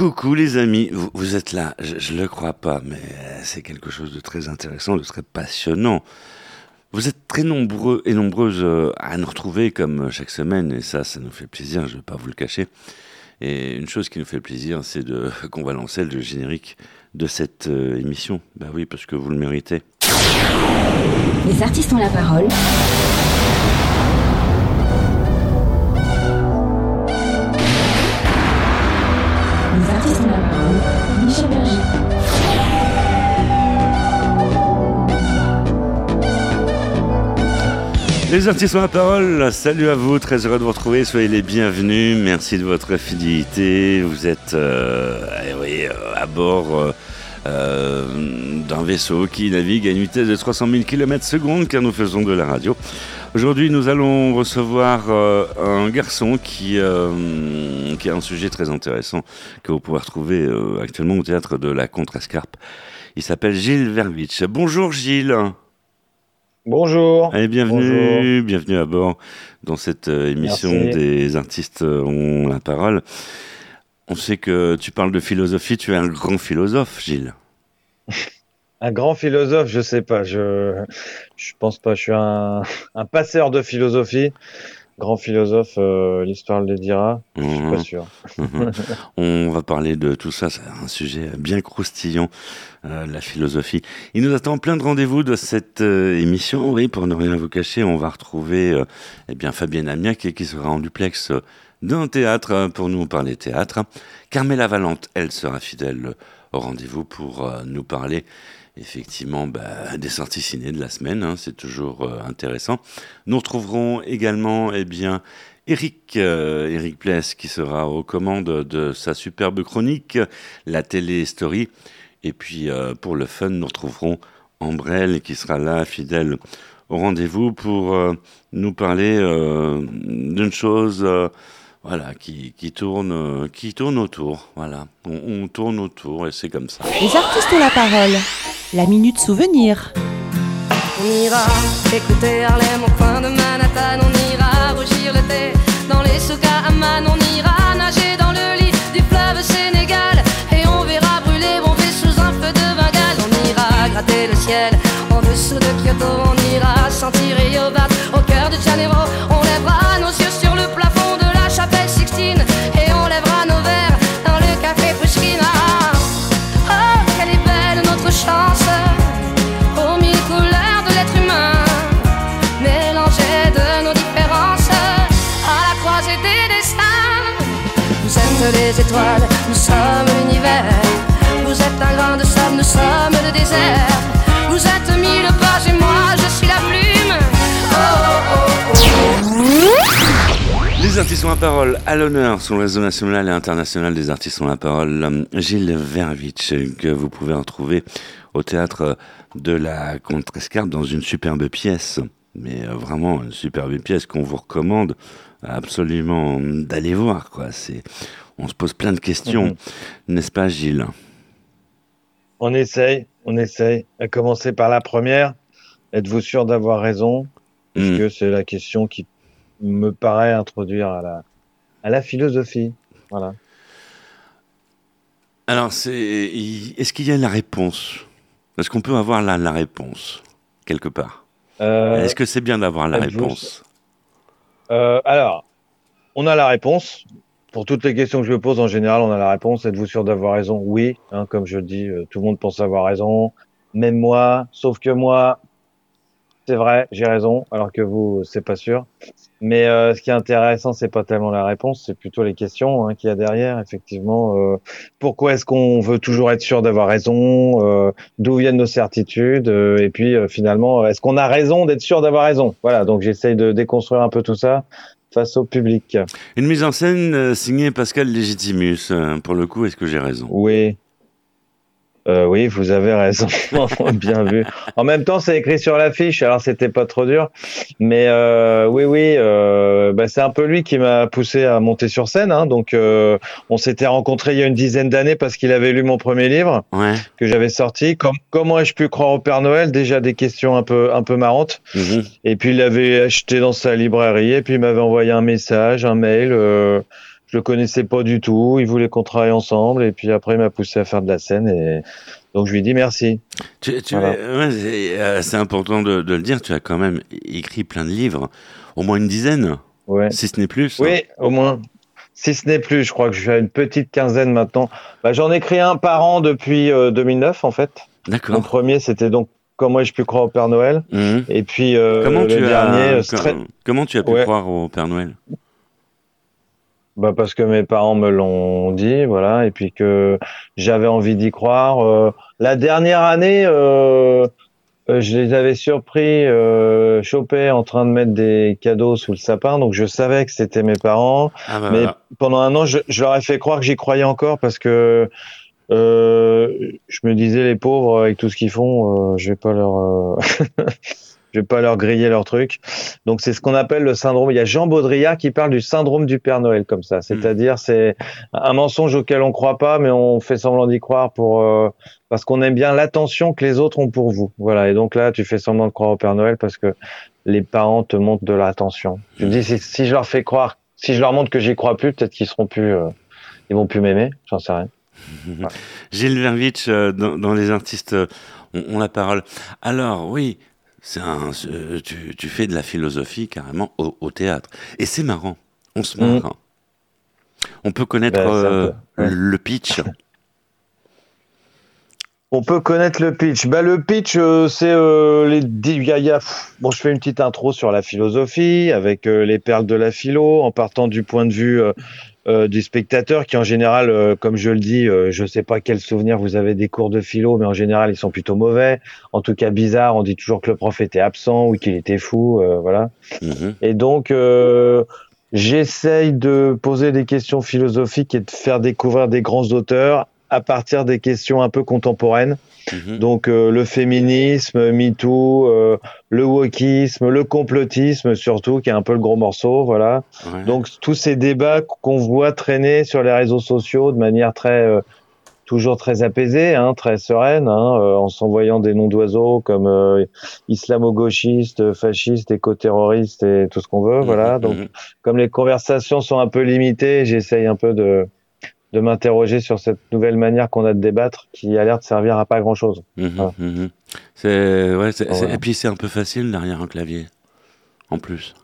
Coucou les amis, vous, êtes là, je ne le crois pas, mais c'est quelque chose de très intéressant, de très passionnant. Vous êtes très nombreux et nombreuses euh, à nous retrouver comme chaque semaine, et ça, ça nous fait plaisir, je ne vais pas vous le cacher. Et une chose qui nous fait plaisir, c'est de qu'on va lancer le générique de cette euh, émission. Bah oui, parce que vous le méritez. Les artistes ont la parole. Les artistes ont la parole, salut à vous, très heureux de vous retrouver, soyez les bienvenus, merci de votre fidélité, vous êtes euh, eh oui, euh, à bord euh, euh, d'un vaisseau qui navigue à une vitesse de 300 000 km secondes car nous faisons de la radio. Aujourd'hui nous allons recevoir euh, un garçon qui, euh, qui a un sujet très intéressant que vous pouvez retrouver actuellement au théâtre de la Contrescarpe. Il s'appelle Gilles Vervitch. Bonjour Gilles Bonjour. Bienvenue, bienvenue à bord dans cette euh, émission Merci. des artistes ont la parole. On sait que tu parles de philosophie, tu es un grand philosophe, Gilles. Un grand philosophe, je sais pas, je je pense pas, je suis un, un passeur de philosophie. Grand philosophe, euh, l'histoire le dira, je suis Mhm, pas sûr. mhm. On va parler de tout ça, c'est un sujet bien croustillant, euh, la philosophie. Il nous attend plein de rendez-vous de cette euh, émission, oui, pour ne rien vous cacher, on va retrouver eh bien Fabienne Amiac qui sera en duplex d'un théâtre pour nous parler théâtre. Carmela Valente, elle sera fidèle au rendez-vous pour euh, nous parler effectivement bah, des sorties ciné de la semaine, hein, c'est toujours euh, intéressant. Nous retrouverons également eh bien Eric, euh, Eric Pless qui sera aux commandes de sa superbe chronique, la télé story. Et puis euh, pour le fun, nous retrouverons Ambrelle qui sera là, fidèle au rendez-vous pour nous parler d'une chose voilà, qui, qui, tourne, euh, qui tourne autour. Voilà. On, on tourne autour et c'est comme ça. Les artistes ont la parole. La minute souvenir. On ira écouter Harlem au coin de Manhattan, on ira rougir le thé dans les souks à Amman, on ira nager dans le lit du fleuve Sénégal et on verra brûler bomber sous un feu de Bengale. On ira gratter le ciel en dessous de Kyoto, on ira sentir Rio Bat au cœur de Janeiro. Nous sommes l'univers. Vous êtes un grain de nous sommes le désert. Vous êtes mille pages et moi je suis la plume. Les artistes ont la parole à l'honneur sur le réseau national et international des artistes ont la parole. Gilles Vervitch, que vous pouvez retrouver au théâtre de la Contrescarpe dans une superbe pièce. Mais euh, vraiment une superbe pièce qu'on vous recommande absolument d'aller voir. Quoi. C'est, on se pose plein de questions, Mhm. n'est-ce pas Gilles? On essaye, on essaye. À commencer par la première. Êtes-vous sûr d'avoir raison? Parce Hmm. que c'est la question qui me paraît introduire à la, à la philosophie? Voilà. Alors, c'est, est-ce qu'il y a la réponse? Est-ce qu'on peut avoir la, la réponse quelque part? Euh, Est-ce que c'est bien d'avoir la réponse? Euh, alors, on a la réponse. Pour toutes les questions que je me pose, en général, on a la réponse. Êtes-vous sûr d'avoir raison? Oui. Hein, comme je dis, euh, tout le monde pense avoir raison. Même moi. Sauf que moi, c'est vrai, j'ai raison. Alors que vous, c'est pas sûr. Mais euh, ce qui est intéressant, c'est pas tellement la réponse, c'est plutôt les questions hein, qu'il y a derrière. Effectivement, euh, pourquoi est-ce qu'on veut toujours être sûr d'avoir raison? Euh, D'où viennent nos certitudes? Euh, Et puis, euh, finalement, est-ce qu'on a raison d'être sûr d'avoir raison? Voilà. Donc, j'essaye de déconstruire un peu tout ça face au public. Une mise en scène euh, signée Pascal Légitimus. euh, pour le coup, est-ce que j'ai raison? Oui. Euh, oui, vous avez raison. Bien vu. En même temps, c'est écrit sur l'affiche, alors c'était pas trop dur. Mais euh, oui, oui, euh, bah, c'est un peu lui qui m'a poussé à monter sur scène. Hein. Donc, euh, on s'était rencontrés il y a une dizaine d'années parce qu'il avait lu mon premier livre Ouais. que j'avais sorti. Com- comment ai-je pu croire au Père Noël? Déjà des questions un peu, un peu marrantes. Mhm. Et puis il l'avait acheté dans sa librairie et puis il m'avait envoyé un message, un mail. Euh, je le connaissais pas du tout. Il voulait qu'on travaille ensemble. Et puis après, il m'a poussé à faire de la scène. Et donc, je lui ai dit merci. Tu, tu- Voilà. ouais, c'est euh, c'est important de, de le dire, tu as quand même écrit plein de livres, au moins une dizaine, Ouais. si ce n'est plus. hein. Oui, au moins. Si ce n'est plus, je crois que je suis à une petite quinzaine maintenant. Bah, J'en ai créé un par an depuis euh, 2009, en fait. Mon D'accord. premier, c'était donc Comment ai-je pu croire au Père Noël? Mhm. Et puis euh, Comment, le tu dernier, as, euh, comment tu as pu Ouais. croire au Père Noël? Bah, parce que mes parents me l'ont dit, voilà, et puis que j'avais envie d'y croire. Euh, la dernière année, euh, euh, je les avais surpris, euh, chopés en train de mettre des cadeaux sous le sapin, donc je savais que c'était mes parents. Ah bah Mais voilà. pendant un an, je, je leur ai fait croire que j'y croyais encore parce que euh, je me disais les pauvres avec tout ce qu'ils font, euh, je vais pas leur, euh, je vais pas leur griller leur truc. Donc c'est ce qu'on appelle le syndrome. Il y a Jean Baudrillard qui parle du syndrome du Père Noël comme ça. C'est-à-dire c'est un mensonge auquel on croit pas, mais on fait semblant d'y croire pour euh, parce qu'on aime bien l'attention que les autres ont pour vous. Voilà. Et donc là, tu fais semblant de croire au Père Noël parce que les parents te montrent de l'attention. Je me dis si, si je leur fais croire, si je leur montre que j'y crois plus, peut-être qu'ils seront plus, euh, ils vont plus m'aimer. J'en sais rien. Gilles Vervitch, euh, dans, dans Les artistes euh, ont, la parole. Alors, oui, un, tu, tu fais de la philosophie carrément au, au théâtre. Et c'est marrant. On se marre. hein. On peut connaître Ben, un euh, peu, ouais. le pitch. On peut connaître le pitch. Bah, le pitch, euh, c'est euh, les. y a- y a- Bon, je fais une petite intro sur la philosophie avec euh, les perles de la philo, en partant du point de vue euh, du spectateur, qui en général, euh, comme je le dis, euh, je sais pas quel souvenir vous avez des cours de philo, mais en général, ils sont plutôt mauvais. En tout cas, bizarre. On dit toujours que le prof était absent ou qu'il était fou, euh, voilà. Mhm. Et donc, euh, j'essaye de poser des questions philosophiques et de faire découvrir des grands auteurs à partir des questions un peu contemporaines. Mhm. Donc, euh, le féminisme, MeToo, euh, le wokisme, le complotisme surtout, qui est un peu le gros morceau, voilà. Ouais. Donc, tous ces débats qu'on voit traîner sur les réseaux sociaux de manière très... euh, toujours très apaisée, hein, très sereine, hein, euh, en s'envoyant des noms d'oiseaux comme euh, islamo-gauchiste, fasciste, éco-terroriste et tout ce qu'on veut, voilà. Mhm, Donc, mhm. comme les conversations sont un peu limitées, j'essaye un peu de, de m'interroger sur cette nouvelle manière qu'on a de débattre qui a l'air de servir à pas grand chose. Mhm, Voilà. mhm. C'est, ouais, c'est- c'est- Voilà. Et puis c'est un peu facile derrière un clavier. En plus.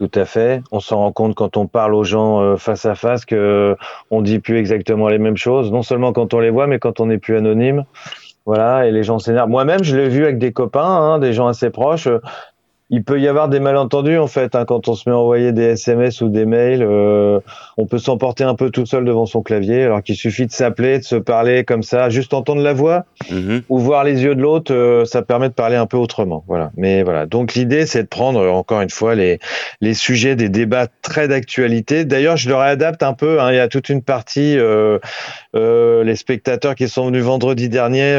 Tout à fait. On s'en rend compte quand on parle aux gens euh, face à face que euh, on dit plus exactement les mêmes choses. Non seulement quand on les voit, mais quand on n'est plus anonyme. Voilà. Et les gens s'énervent. Moi-même, je l'ai vu avec des copains, hein, des gens assez proches. Euh, Il peut y avoir des malentendus en fait hein, quand on se met à envoyer des SMS ou des mails. euh, on peut s'emporter un peu tout seul devant son clavier, alors qu'il suffit de s'appeler, de se parler comme ça, juste entendre la voix. Mhm. ou voir les yeux de l'autre, euh, ça permet de parler un peu autrement. Voilà. Mais voilà. Donc l'idée, c'est de prendre euh, encore une fois les les sujets des débats très d'actualité. D'ailleurs, je le réadapte un peu. hein. Il y a toute une partie. euh, euh, les spectateurs qui sont venus vendredi dernier.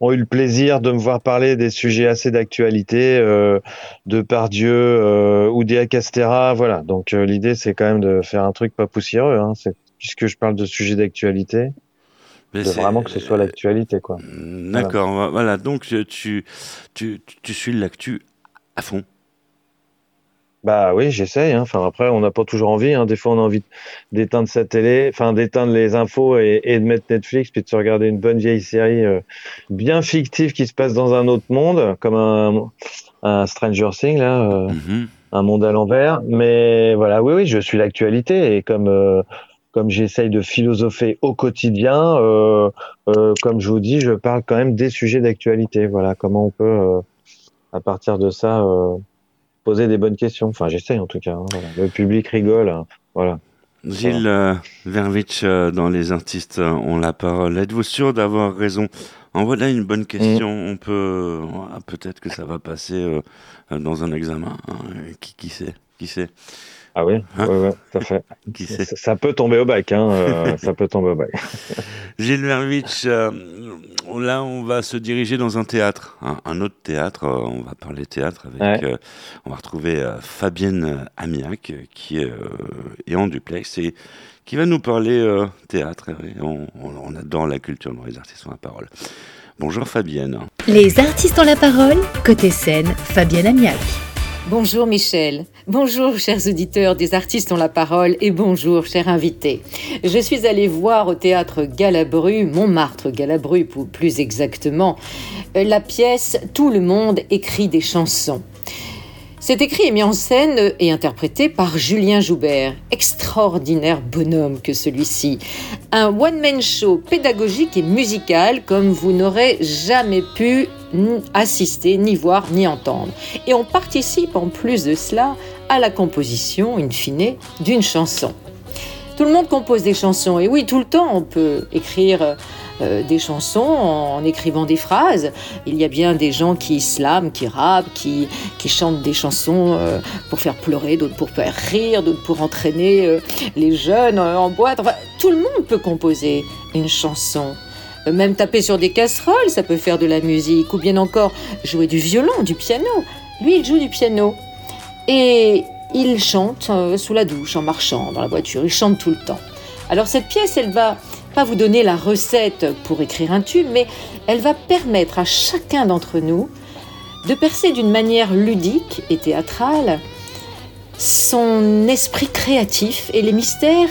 Ont eu le plaisir de me voir parler des sujets assez d'actualité, euh, de Pardieu euh, ou des Castera, voilà. Donc euh, l'idée c'est quand même de faire un truc pas poussiéreux, hein. Puisque je parle de sujets d'actualité, de vraiment que ce soit l'actualité, quoi. D'accord, voilà. voilà. Donc tu, tu, tu suis l'actu à fond. Bah oui, j'essaye. Hein. Enfin après, on n'a pas toujours envie. Hein. Des fois, on a envie d'éteindre sa télé, enfin d'éteindre les infos et, et de mettre Netflix, puis de se regarder une bonne vieille série euh, bien fictive qui se passe dans un autre monde, comme un, un Stranger Things là, euh, Mhm. un monde à l'envers. Mais voilà, oui, oui, je suis l'actualité et comme euh, comme j'essaye de philosopher au quotidien, euh, euh, comme je vous dis, je parle quand même des sujets d'actualité. Voilà, comment on peut euh, à partir de ça euh, poser des bonnes questions. Enfin, j'essaye en tout cas. hein. Le public rigole. hein, voilà. Gilles euh, Vervitch, euh, dans Les artistes euh, ont la parole. Êtes-vous sûr d'avoir raison? En voilà une bonne question. Mm. On peut, voilà, peut-être que ça va passer euh, euh, dans un examen. hein. Qui, qui sait Qui sait? Ah oui, Hein ouais, ouais, tout à fait. Qui ça, sait ça peut tomber au bac. Hein, euh, ça peut tomber au bac. Gilles Vervitch, euh, là, on va se diriger dans un théâtre, un, un autre théâtre. euh, on va parler théâtre avec. Ouais. euh, on va retrouver euh, Fabienne Amiac, qui est, euh, est en duplex et qui va nous parler euh, théâtre. Et on, on, on adore la culture dans les artistes ont la parole. Bonjour Fabienne. Les artistes ont la parole, côté scène, Fabienne Amiac. Bonjour Michel, bonjour chers auditeurs des artistes ont la parole et bonjour chers invités. Je suis allée voir au théâtre Galabru, Montmartre Galabru plus exactement, la pièce Tout le monde écrit des chansons. C'est écrit et mis en scène et interprété par Julien Joubert, extraordinaire bonhomme que celui-ci. Un one-man show pédagogique et musical comme vous n'aurez jamais pu assister, ni voir, ni entendre. Et on participe en plus de cela à la composition, in fine, d'une chanson. Tout le monde compose des chansons, et oui, tout le temps on peut écrire euh, des chansons en, écrivant des phrases. Il y a bien des gens qui slament, qui rappent, qui, qui chantent des chansons euh, pour faire pleurer, d'autres pour faire rire, d'autres pour entraîner euh, les jeunes en boîte. tout le monde peut composer une chanson. Même taper sur des casseroles, ça peut faire de la musique, ou bien encore jouer du violon, du piano. Lui, il joue du piano. Et il chante sous la douche, en marchant, dans la voiture, il chante tout le temps. Alors cette pièce, elle va pas vous donner la recette pour écrire un tube, mais elle va permettre à chacun d'entre nous de percer d'une manière ludique et théâtrale son esprit créatif et les mystères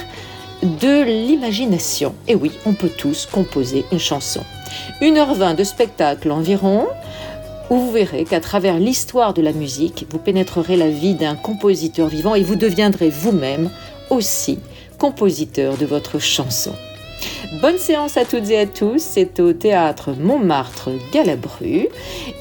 de l'imagination. Et oui, on peut tous composer une chanson. 1h20 de spectacle environ, où vous verrez qu'à travers l'histoire de la musique, vous pénétrerez la vie d'un compositeur vivant et vous deviendrez vous-même aussi compositeur de votre chanson. Bonne séance à toutes et à tous, c'est au théâtre Montmartre Galabru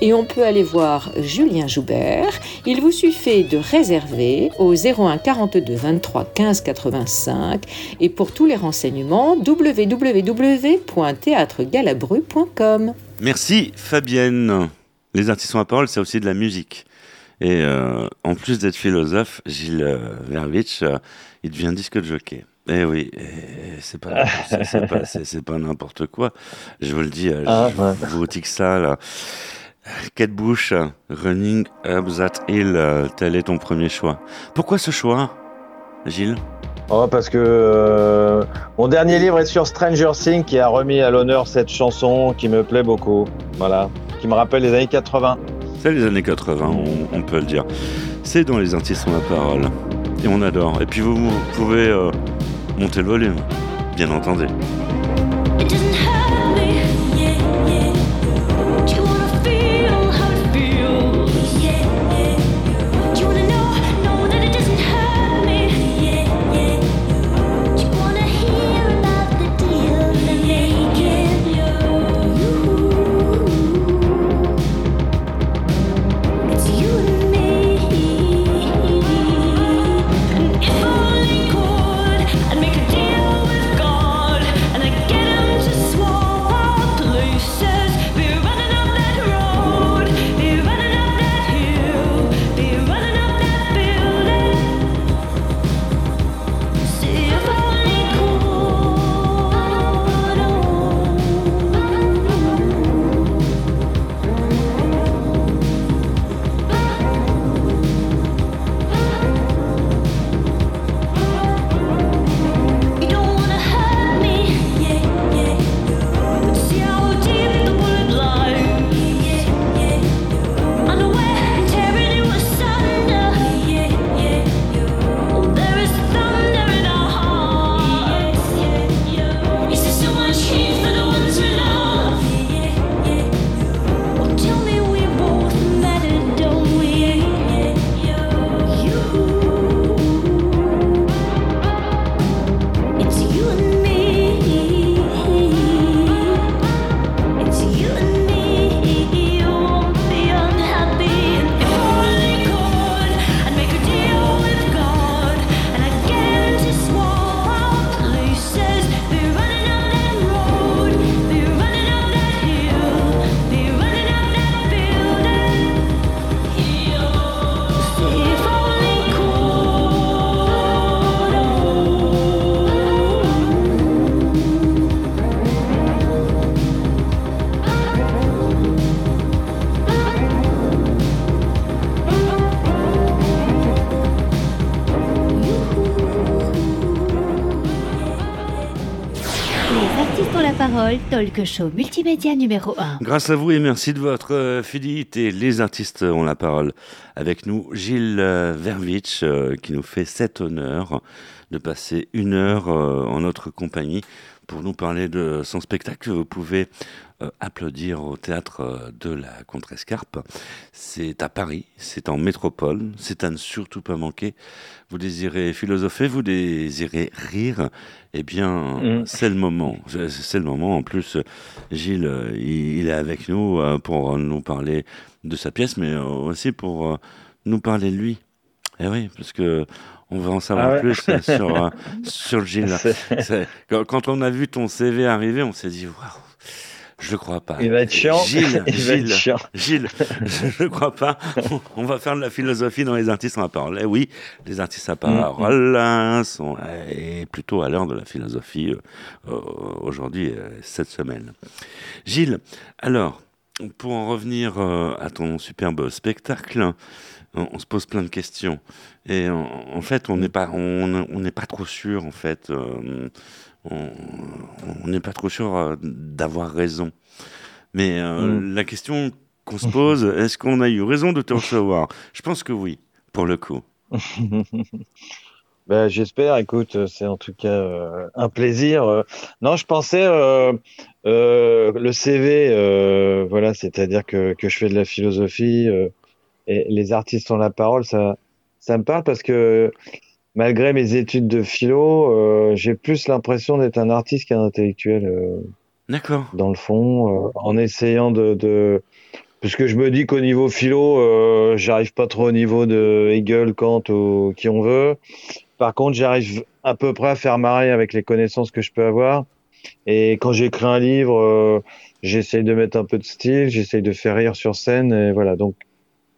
et on peut aller voir Julien Joubert. Il vous suffit de réserver au 01 42 23 15 85 et pour tous les renseignements www.théâtregalabru.com. Merci Fabienne. Les artistes à parole, c'est aussi de la musique. Et euh, en plus d'être philosophe, Gilles euh, Verwitch, euh, il devient disque de jockey. Eh oui, c'est pas, c'est pas, n'importe quoi. Je vous le dis, ah, je vous dis que ça, là. Kate Bush, Running Up That Hill, tel est ton premier choix. Pourquoi ce choix, Gilles? Oh, parce que euh, mon dernier livre est sur Stranger Things qui a remis à l'honneur cette chanson qui me plaît beaucoup. Voilà, qui me rappelle les années 80. C'est les années 80, on, peut le dire. C'est dans les artistes la parole. Et on adore. Et puis vous, pouvez euh, monter le volume, bien entendu. Talk show multimédia numéro 1. Grâce à vous et merci de votre euh, fidélité, les artistes ont la parole. Avec nous, Gilles euh, Vervitch, euh, qui nous fait cet honneur de passer une heure en notre compagnie pour nous parler de son spectacle. Vous pouvez applaudir au théâtre euh, de la Contrescarpe. C'est à Paris, c'est en métropole, c'est à ne surtout pas manquer. Vous désirez philosopher, vous désirez rire, eh bien, Mm. c'est le moment. C'est le moment. En plus, Gilles, euh, il, est avec nous euh, pour nous parler de sa pièce, mais euh, aussi pour euh, nous parler de lui. Eh oui, parce que on va en savoir Ah ouais. plus euh, sur, euh, sur Gilles. Quand on a vu ton CV arriver, on s'est dit, waouh, je le crois pas. Il va être chiant. Gilles, Il va être Gilles, chiant. Gilles, je ne crois pas. On- va faire de la philosophie dans les artistes à parole. Eh oui, les artistes à parole hein, sont eh, plutôt à l'heure de la philosophie euh, euh, aujourd'hui, euh, cette semaine. Gilles, alors, pour en revenir euh, à ton superbe spectacle, on, on se pose plein de questions. Et en, en fait, on n'est pas, on, on n'est pas trop sûr, en fait. On n'est pas trop sûr euh, d'avoir raison. Mais euh, Mm. la question qu'on se pose, est-ce qu'on a eu raison de te recevoir? Je pense que oui, pour le coup. Ben, j'espère, écoute, c'est en tout cas euh, un plaisir. euh. Non, je pensais le CV, voilà, c'est-à-dire que, que je fais de la philosophie et les artistes ont la parole, ça, ça me parle parce que malgré mes études de philo, euh, j'ai plus l'impression d'être un artiste qu'un intellectuel euh, D'accord. dans le fond, euh, en essayant de, de... Parce que je me dis qu'au niveau philo, euh, j'arrive pas trop au niveau de Hegel, Kant ou qui on veut. Par contre, j'arrive à peu près à faire marrer avec les connaissances que je peux avoir. Et quand j'écris un livre, euh, j'essaye de mettre un peu de style, j'essaye de faire rire sur scène. Et voilà. Donc,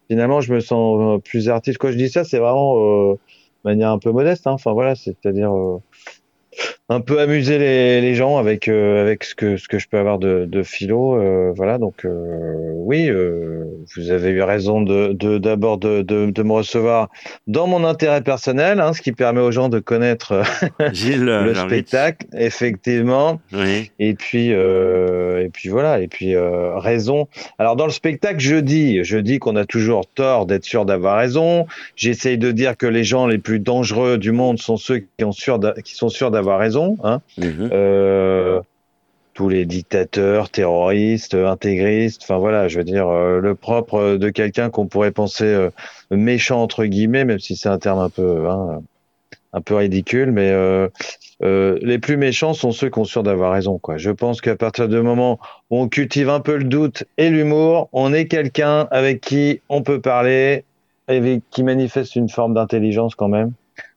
finalement, je me sens plus artiste. Quand je dis ça, c'est vraiment euh, manière un peu modeste. Hein. Enfin, voilà, c'est-à-dire euh, un peu amuser les, les gens avec euh, avec ce que ce que je peux avoir de, de philo. euh, voilà. Donc, euh, oui, vous avez eu raison de d'abord de, de, de me recevoir dans mon intérêt personnel, hein, ce qui permet aux gens de connaître Gilles, le spectacle, effectivement. Oui. Et puis, et puis voilà. Et puis raison. Alors dans le spectacle, je dis, je dis qu'on a toujours tort d'être sûr d'avoir raison. J'essaye de dire que les gens les plus dangereux du monde sont ceux qui, ont sûr d'a- qui sont sûrs d'avoir raison. Hein. Mhm. Euh, tous les dictateurs, terroristes, intégristes. Enfin voilà, je veux dire euh, le propre de quelqu'un qu'on pourrait penser euh, méchant entre guillemets, même si c'est un terme un peu, hein, un peu ridicule, mais les plus méchants sont ceux qui ont sûr d'avoir raison. Quoi. Je pense qu'à partir du moment où on cultive un peu le doute et l'humour, on est quelqu'un avec qui on peut parler, et qui manifeste une forme d'intelligence quand même.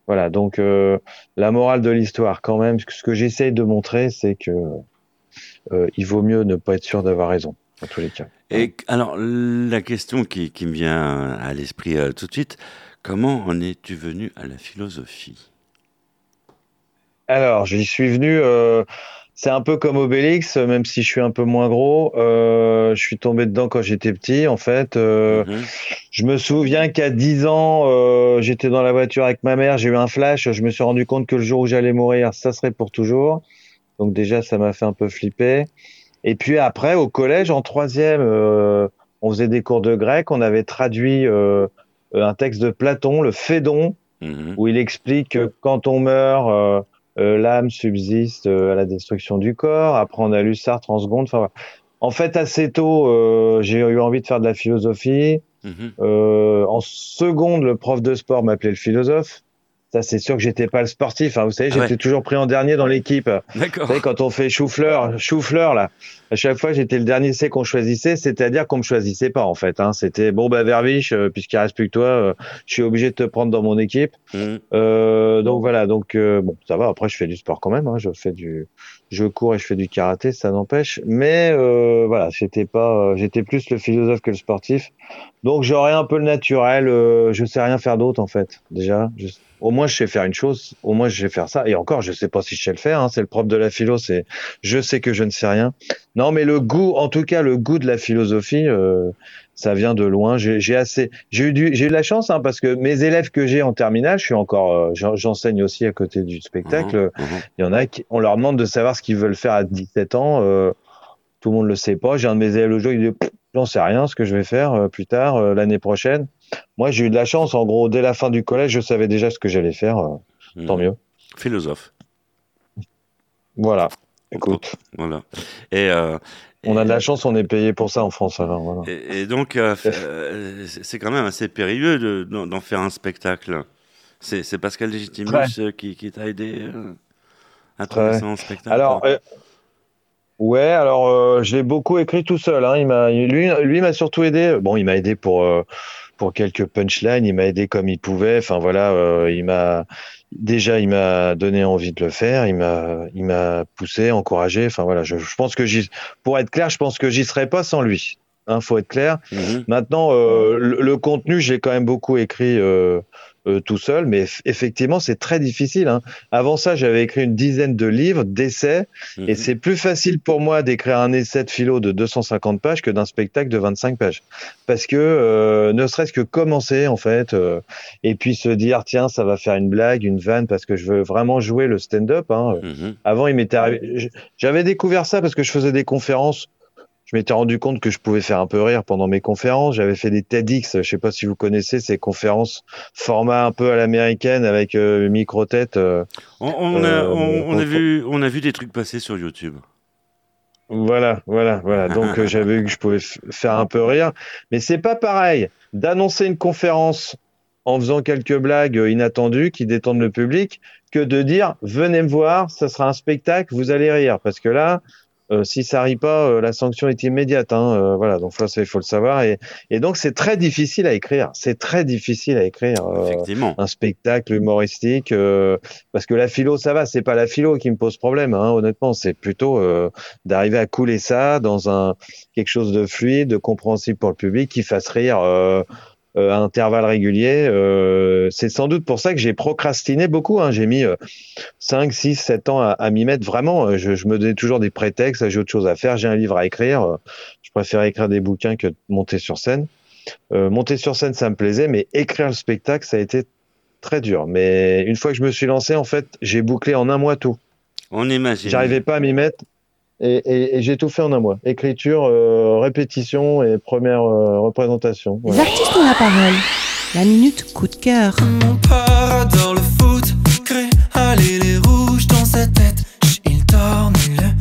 Voilà, donc euh, la morale de l'histoire quand même, ce que j'essaye de montrer, c'est que euh, il vaut mieux ne pas être sûr d'avoir raison, dans tous les cas. Et alors, la question qui, qui me vient à l'esprit euh, tout de suite, comment en es-tu venu à la philosophie? Alors, j'y suis venu. C'est un peu comme Obélix, même si je suis un peu moins gros. Euh, je suis tombé dedans quand j'étais petit, en fait. Euh, Mhm. Je me souviens qu'à 10 ans, euh, j'étais dans la voiture avec ma mère, j'ai eu un flash, je me suis rendu compte que le jour où j'allais mourir, ça serait pour toujours. Donc déjà, ça m'a fait un peu flipper. Et puis après, au collège, en troisième, euh, on faisait des cours de grec, on avait traduit euh, un texte de Platon, le Phédon, Mhm. où il explique que quand on meurt, euh, l'âme subsiste euh, à la destruction du corps. Après, on a lu Sartre en seconde. Enfin. En fait, assez tôt, euh, j'ai eu envie de faire de la philosophie. Mhm. Euh, en seconde, le prof de sport m'appelait le philosophe. Ça, c'est sûr que j'étais pas le sportif. Hein. Vous savez, Ah j'étais ouais. toujours pris en dernier dans l'équipe. Vous D'accord. savez, quand on fait chou-fleur, chou-fleur, là, à chaque fois, j'étais le dernier C qu'on choisissait, c'est-à-dire qu'on me choisissait pas, en fait. Hein. C'était, bon, bah, Verviche, euh, puisqu'il reste plus que toi, euh, je suis obligé de te prendre dans mon équipe. Mhm. Euh, donc voilà, donc euh, bon, ça va. Après, je fais du sport quand même. Hein, je fais du, je cours et je fais du karaté, ça n'empêche. Mais euh, voilà, j'étais pas, euh, j'étais plus le philosophe que le sportif. Donc j'aurais un peu le naturel. euh, je sais rien faire d'autre en fait. Déjà, je, au moins je sais faire une chose, au moins je sais faire ça. Et encore, je sais pas si je sais le faire. Hein, c'est le propre de la philo, c'est je sais que je ne sais rien. Non, mais le goût, en tout cas, le goût de la philosophie, euh, ça vient de loin. J'ai assez, j'ai eu du, j'ai eu de la chance hein, parce que mes élèves que j'ai en terminale, je suis encore, euh, j'en- j'enseigne aussi à côté du spectacle. Mhm, mhm. Il y en a qui, on leur demande de savoir ce qu'ils veulent faire à 17 ans. euh, tout le monde le sait pas. J'ai un de mes élèves le jour, il dit, j'en sais rien ce que je vais faire euh, plus tard, euh, l'année prochaine. Moi, j'ai eu de la chance. En gros, dès la fin du collège, je savais déjà ce que j'allais faire. euh, tant Mhm. mieux. Philosophe. Voilà. Écoute, Voilà. Et, euh, on a de la chance, on est payé pour ça en France. Alors, voilà. Et, et donc, euh, c'est quand même assez périlleux de- d'en faire un spectacle. C'est Pascal Légitimus Ouais. qui, qui t'a aidé euh, à trouver Ouais. ça en spectacle Alors, euh, ouais, alors je l'ai beaucoup écrit tout seul. Hein. Il lui, lui m'a surtout aidé. Bon, il m'a aidé pour pour quelques punchlines. Il m'a aidé comme il pouvait. Enfin voilà, euh, il m'a déjà, il m'a donné envie de le faire. Il m'a, il m'a poussé, encouragé. Enfin voilà, je, je pense que j'y, pour être clair, je pense que j'y serais pas sans lui. Hein, faut être clair. Mhm. Maintenant, euh, le, le contenu, j'ai quand même beaucoup écrit euh, euh, tout seul, mais eff- effectivement, c'est très difficile. Hein. Avant ça, j'avais écrit une dizaine de livres, d'essais, et Mhm. c'est plus facile pour moi d'écrire un essai de philo de 250 pages que d'un spectacle de 25 pages. Parce que euh, ne serait-ce que commencer, en fait, euh, et puis se dire, tiens, ça va faire une blague, une vanne, parce que je veux vraiment jouer le stand-up. Hein. Mhm. Avant, il m'était arrivé. J'avais découvert ça parce que je faisais des conférences. Je m'étais rendu compte que je pouvais faire un peu rire pendant mes conférences. J'avais fait des TEDx. Je sais pas si vous connaissez ces conférences format un peu à l'américaine avec euh, micro tête. euh, On, on a, Euh, on, on a on- vu, on a vu des trucs passer sur YouTube. Voilà, voilà, voilà. Donc euh, j'avais vu que je pouvais faire un peu rire, mais c'est pas pareil d'annoncer une conférence en faisant quelques blagues inattendues qui détendent le public que de dire venez me voir, ça sera un spectacle, vous allez rire parce que là euh, si ça rit pas, euh, la sanction est immédiate. Hein, euh, voilà, donc ça, il faut le savoir. Et, et donc, c'est très difficile à écrire. C'est très difficile à écrire. euh, un spectacle humoristique euh, parce que la philo ça va c'est pas la philo qui me pose problème hein, honnêtement c'est plutôt euh, d'arriver à couler ça dans un quelque chose de fluide de compréhensible pour le public qui fasse rire à intervalles réguliers euh, c'est sans doute pour ça que j'ai procrastiné beaucoup hein. j'ai mis euh, 5 6 7 ans à, à m'y mettre vraiment Euh, je, je me donnais toujours des prétextes j'ai autre chose à faire j'ai un livre à écrire Euh, je préfère écrire des bouquins que de monter sur scène euh, monter sur scène, ça me plaisait, mais écrire le spectacle, ça a été très dur. Mais une fois que je me suis lancé, en fait, j'ai bouclé en un mois tout. On imagine. J'arrivais pas à m'y mettre. Et, et- et j'ai tout fait en un mois. Écriture, euh, répétition et première euh, représentation. Les Voilà. artistes ont la parole. La minute coup de cœur. Mon père adore le foot, crée aller les rouges dans sa tête. Il dort, mais le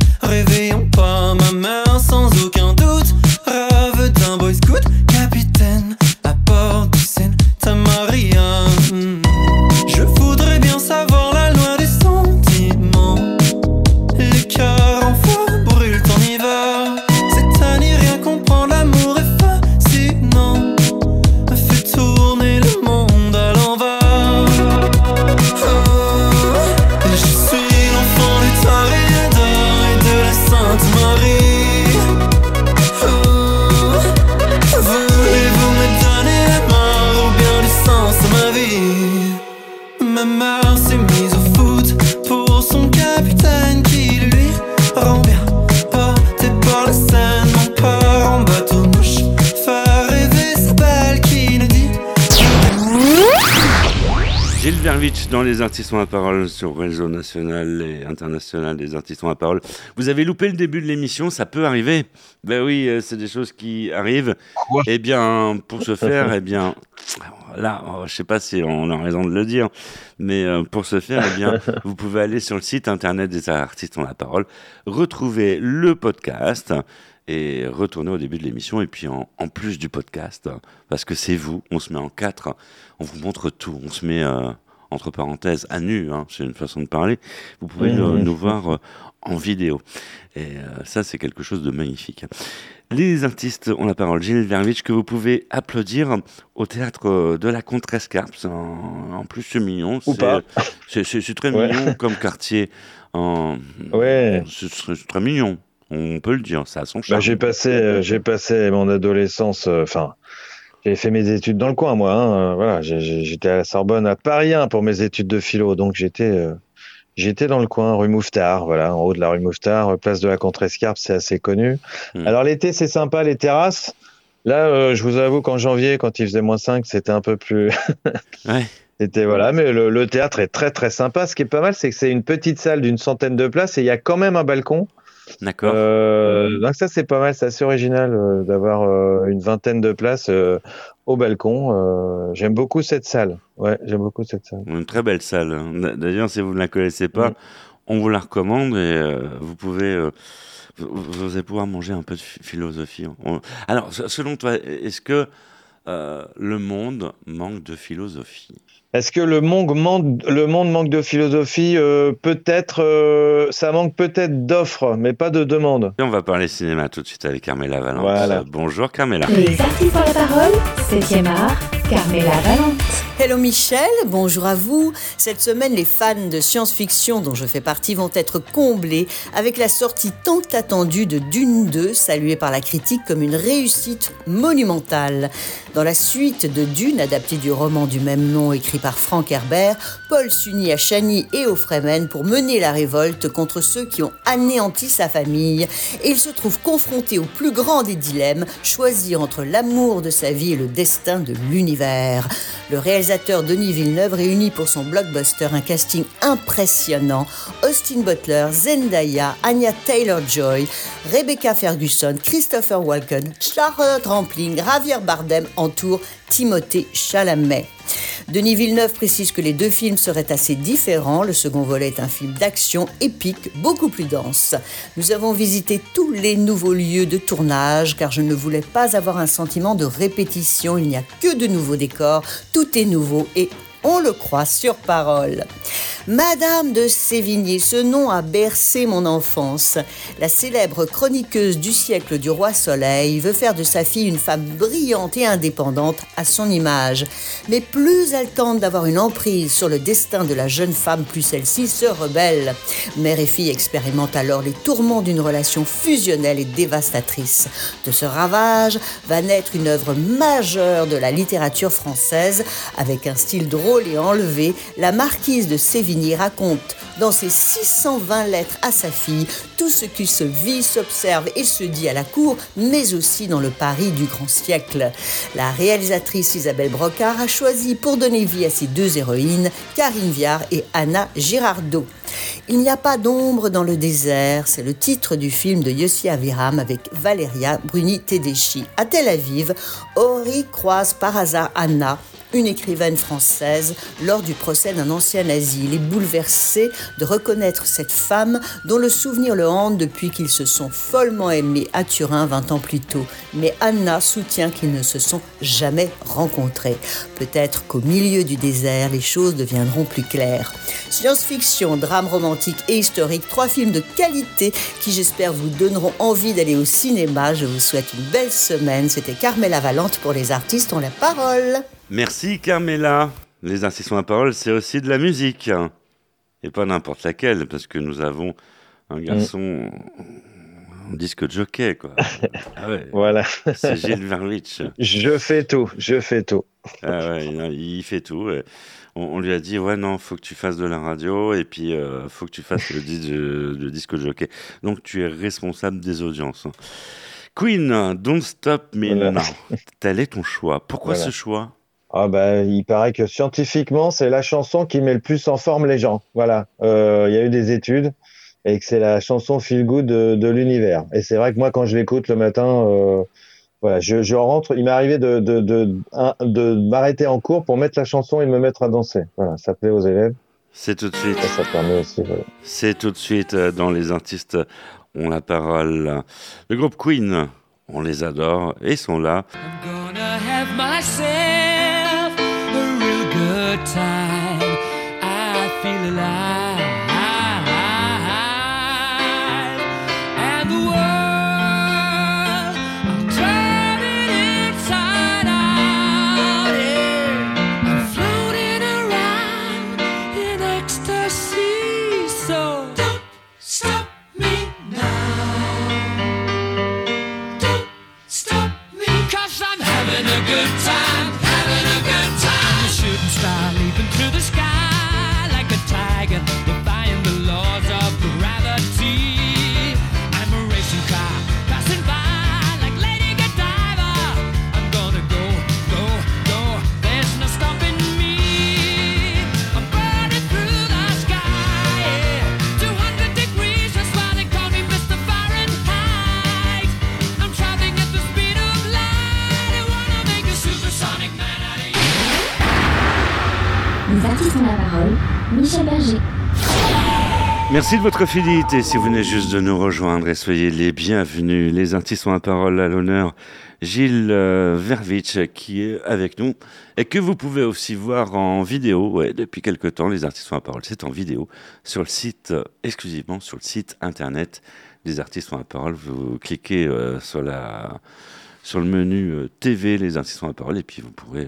Gilles Vervitch dans Les Artistes ont la parole sur Réseau National et International des Artistes ont la parole. Vous avez loupé le début de l'émission, ça peut arriver. Ben oui, euh, c'est des choses qui arrivent. Quoi Eh bien, pour ce faire, eh bien, là, oh, je sais pas si on a raison de le dire, mais euh, pour ce faire, eh bien, vous pouvez aller sur le site internet des Artistes ont la parole, retrouver le podcast et retourner au début de l'émission. Et puis, en, en plus du podcast, parce que c'est vous, on se met en quatre, on vous montre tout, on se met euh, entre parenthèses à nu, hein, c'est une façon de parler. Vous pouvez Oui, nous, oui. nous voir euh, en vidéo. Et euh, ça, c'est quelque chose de magnifique. Les artistes ont la parole. Gilles Vervitch, que vous pouvez applaudir au théâtre de la Contrescarpe. En, en plus, c'est mignon. Ou c'est- pas. C'est très Ouais. mignon comme quartier. En... Ouais. C'est très mignon. On peut le dire. Ça a son Bah, charme. j'ai passé, euh, j'ai passé mon adolescence, euh, enfin, J'ai fait mes études dans le coin, moi. Hein. Voilà, j'ai- j'ai- j'étais à la Sorbonne à Paris 1 pour mes études de philo, donc j'étais euh, j'étais dans le coin, rue Mouffetard, voilà, en haut de la rue Mouffetard, euh, place de la Contrescarpe, c'est assez connu. Hmm. Alors l'été, c'est sympa, les terrasses. Là, euh, je vous avoue qu'en janvier, quand il faisait moins 5, c'était un peu plus. Ouais. C'était voilà, mais le, le théâtre est très très sympa. Ce qui est pas mal, c'est que c'est une petite salle d'une centaine de places et il y a quand même un balcon. D'accord. Euh, donc ça c'est pas mal, c'est assez original euh, d'avoir euh, une vingtaine de places euh, au balcon. Euh, j'aime beaucoup cette salle. Ouais, j'aime beaucoup cette salle. Une très belle salle. hein. D'ailleurs, si vous ne la connaissez pas, Mm. on vous la recommande et euh, vous pouvez. euh, vous, allez pouvoir manger un peu de phi- philosophie. On- Alors, se- selon toi, est-ce que euh, le monde manque de philosophie? Est-ce que le monde manque, le monde manque de philosophie Euh, Peut-être, euh, ça manque peut-être d'offres, mais pas de demandes. Et on va parler cinéma tout de suite avec Carmela Valente. Voilà. Bonjour Carmela. Les artistes ont la parole, 7e art, Carmela Valente. Hello Michel, bonjour à vous. Cette semaine, les fans de science-fiction dont je fais partie vont être comblés avec la sortie tant attendue de Dune 2, saluée par la critique comme une réussite monumentale. Dans la suite de Dune, adaptée du roman du même nom écrit par Frank Herbert, Paul s'unit à Chani et aux Fremen pour mener la révolte contre ceux qui ont anéanti sa famille et il se trouve confronté au plus grand des dilemmes, choisir entre l'amour de sa vie et le destin de l'univers. Le réalisateur Denis Villeneuve réunit pour son blockbuster un casting impressionnant. Austin Butler, Zendaya, Anya Taylor-Joy, Rebecca Ferguson, Christopher Walken, Charlotte Rampling, Javier Bardem entourent Timothée Chalamet. Denis Villeneuve précise que les deux films seraient assez différents. Le second volet est un film d'action épique, beaucoup plus dense. Nous avons visité tous les nouveaux lieux de tournage car je ne voulais pas avoir un sentiment de répétition. Il n'y a que de nouveaux décors, tout est nouveau et on le croit sur parole. Madame de Sévigné, ce nom a bercé mon enfance. La célèbre chroniqueuse du siècle du roi Soleil veut faire de sa fille une femme brillante et indépendante à son image. Mais plus elle tente d'avoir une emprise sur le destin de la jeune femme, plus celle-ci se rebelle. Mère et fille expérimentent alors les tourments d'une relation fusionnelle et dévastatrice. De ce ravage va naître une œuvre majeure de la littérature française avec un style drôle et enlevé. La marquise de Sévigné raconte dans ses 620 lettres à sa fille tout ce qui se vit, s'observe et se dit à la cour, mais aussi dans le Paris du grand siècle. La réalisatrice Isabelle Brocard a choisi pour donner vie à ses deux héroïnes, Karine Viard et Anna Girardot. Il n'y a pas d'ombre dans le désert, c'est le titre du film de Yossi Aviram avec Valeria Bruni Tedeschi. À Tel Aviv, Ori croise par hasard Anna, une écrivaine française, lors du procès d'un ancien nazi. Est bouleversé de reconnaître cette femme dont le souvenir le hante depuis qu'ils se sont follement aimés à Turin 20 ans plus tôt. Mais Anna soutient qu'ils ne se sont jamais rencontrés. Peut-être qu'au milieu du désert, les choses deviendront plus claires. Science-fiction, drame romantique et historique, trois films de qualité qui j'espère vous donneront envie d'aller au cinéma. Je vous souhaite une belle semaine. C'était Carmela Valente pour les artistes ont la parole. Merci Carmela. Les ont la parole, c'est aussi de la musique. Et pas n'importe laquelle, parce que nous avons un garçon en disque de jockey, quoi. Ah ouais, Voilà. c'est Gilles Verwitch. Je fais tout, je fais tout. Ah ouais, il, fait tout. On, on lui a dit, ouais, non, faut que tu fasses de la radio et puis euh, faut que tu fasses le, dis- le disque de jockey. Donc tu es responsable des audiences. Queen, Don't Stop Me Voilà. Now. Tel est ton choix. Pourquoi Voilà. ce choix? Ah bah, il paraît que scientifiquement, c'est la chanson qui met le plus en forme les gens. Voilà. Euh, Il y a eu des études et que c'est la chanson feel good de, de l'univers. Et c'est vrai que moi, quand je l'écoute le matin, euh, voilà, je, je rentre. Il m'est arrivé de, de, de, m'arrêter en cours pour mettre la chanson et me mettre à danser. Voilà, ça plaît aux élèves. C'est tout de suite. Et ça permet aussi. voilà. C'est tout de suite euh, dans les artistes ont la parole. Le groupe Queen, on les adore et ils sont là. gonna have myself time. I feel alive. Merci de votre fidélité si vous venez juste de nous rejoindre et soyez les bienvenus. Les artistes ont la parole à l'honneur. Gilles euh, Vervitch qui est avec nous et que vous pouvez aussi voir en vidéo ouais, depuis quelque temps. Les artistes ont la parole, c'est en vidéo sur le site, euh, exclusivement sur le site internet des artistes ont la parole. Vous cliquez euh, sur, la, sur le menu euh, TV, les artistes ont la parole et puis vous pourrez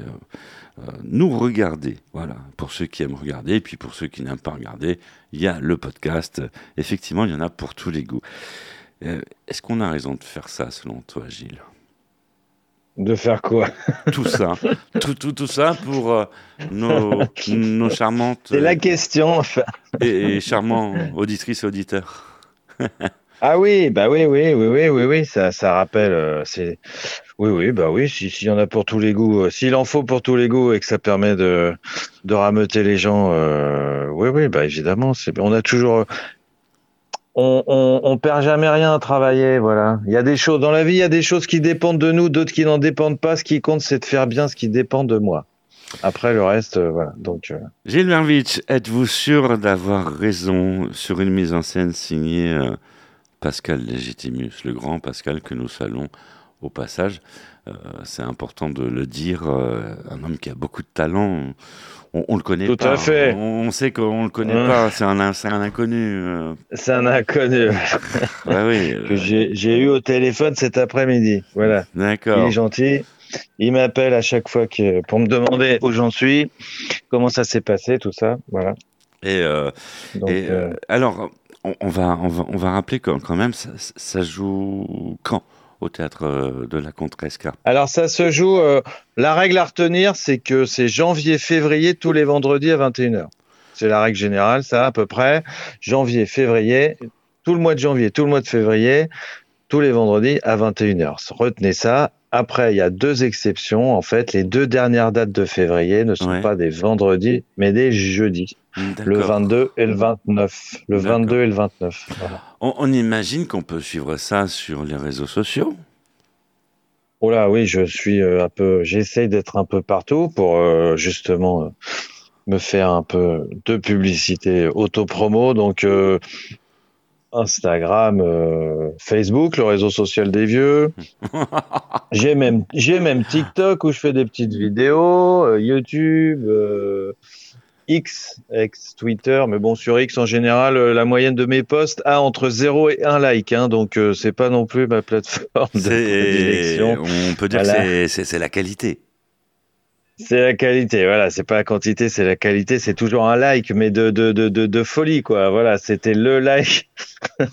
nous regarder. Voilà, pour ceux qui aiment regarder, et puis pour ceux qui n'aiment pas regarder, il y a le podcast. Effectivement, il y en a pour tous les goûts. Euh, Est-ce qu'on a raison de faire ça, selon toi, Gilles? De faire quoi? Tout ça, tout, tout, tout ça pour euh, nos, nos charmantes C'est la question. enfin. et, et charmants auditrices et auditeurs. Ah oui, bah oui, oui, oui, oui, oui, oui, ça, ça rappelle, euh, c'est, oui, oui, bah oui, si- s'il y en a pour tous les goûts, euh, s'il en faut pour tous les goûts et que ça permet de, de rameuter les gens, euh, oui, oui, bah évidemment, on a toujours, on, on, on perd jamais rien à travailler, voilà. Il y a des choses dans la vie, il y a des choses qui dépendent de nous, d'autres qui n'en dépendent pas. Ce qui compte, c'est de faire bien ce qui dépend de moi. Après le reste, euh, voilà. Donc, euh, Gilles Vervitch, êtes-vous sûr d'avoir raison sur une mise en scène signée euh, Pascal Légitimus, le grand Pascal que nous saluons au passage Euh, C'est important de le dire, euh, un homme qui a beaucoup de talent. On, on le connaît Tout pas. à fait. On, on sait qu'on le connaît pas. C'est un, inconnu. euh. c'est un inconnu Ouais, oui. que j'ai eu au téléphone cet après-midi. Voilà. Il D'accord. est gentil. Il m'appelle à chaque fois que, pour me demander où j'en suis, comment ça s'est passé, tout ça. Voilà. Et, Donc, et, alors, on, on va, on va, on va rappeler quand, quand même, ça, ça joue quand? Au théâtre euh, de la Carpe alors, ça se joue. euh, la règle à retenir, c'est que c'est janvier-février tous les vendredis à 21h. C'est la règle générale, ça, à peu près. Janvier, février, tout le mois de janvier, tout le mois de février, tous les vendredis à 21h. Retenez ça. Après, il y a deux exceptions. En fait, les deux dernières dates de février ne sont Ouais. pas des vendredis, mais des jeudis. Le D'accord. 22 et le 29. Le D'accord. 22 et le 29. Voilà. On, on imagine qu'on peut suivre ça sur les réseaux sociaux. Oh là, oui, je suis euh, un peu. J'essaye d'être un peu partout pour euh, justement euh, me faire un peu de publicité auto-promo. Donc, euh, Instagram, euh, Facebook, le réseau social des vieux. J'ai même, j'ai même TikTok où je fais des petites vidéos, euh, YouTube, euh, X, ex Twitter, mais bon sur X en général, euh, la moyenne de mes posts a entre 0 et 1 like, hein, donc c'est pas non plus ma plateforme de prédilection. on peut dire Voilà. que c'est la qualité. C'est la qualité, voilà, c'est pas la quantité, c'est la qualité, c'est toujours un like, mais de, de, de, de, de folie, quoi. Voilà, c'était le like.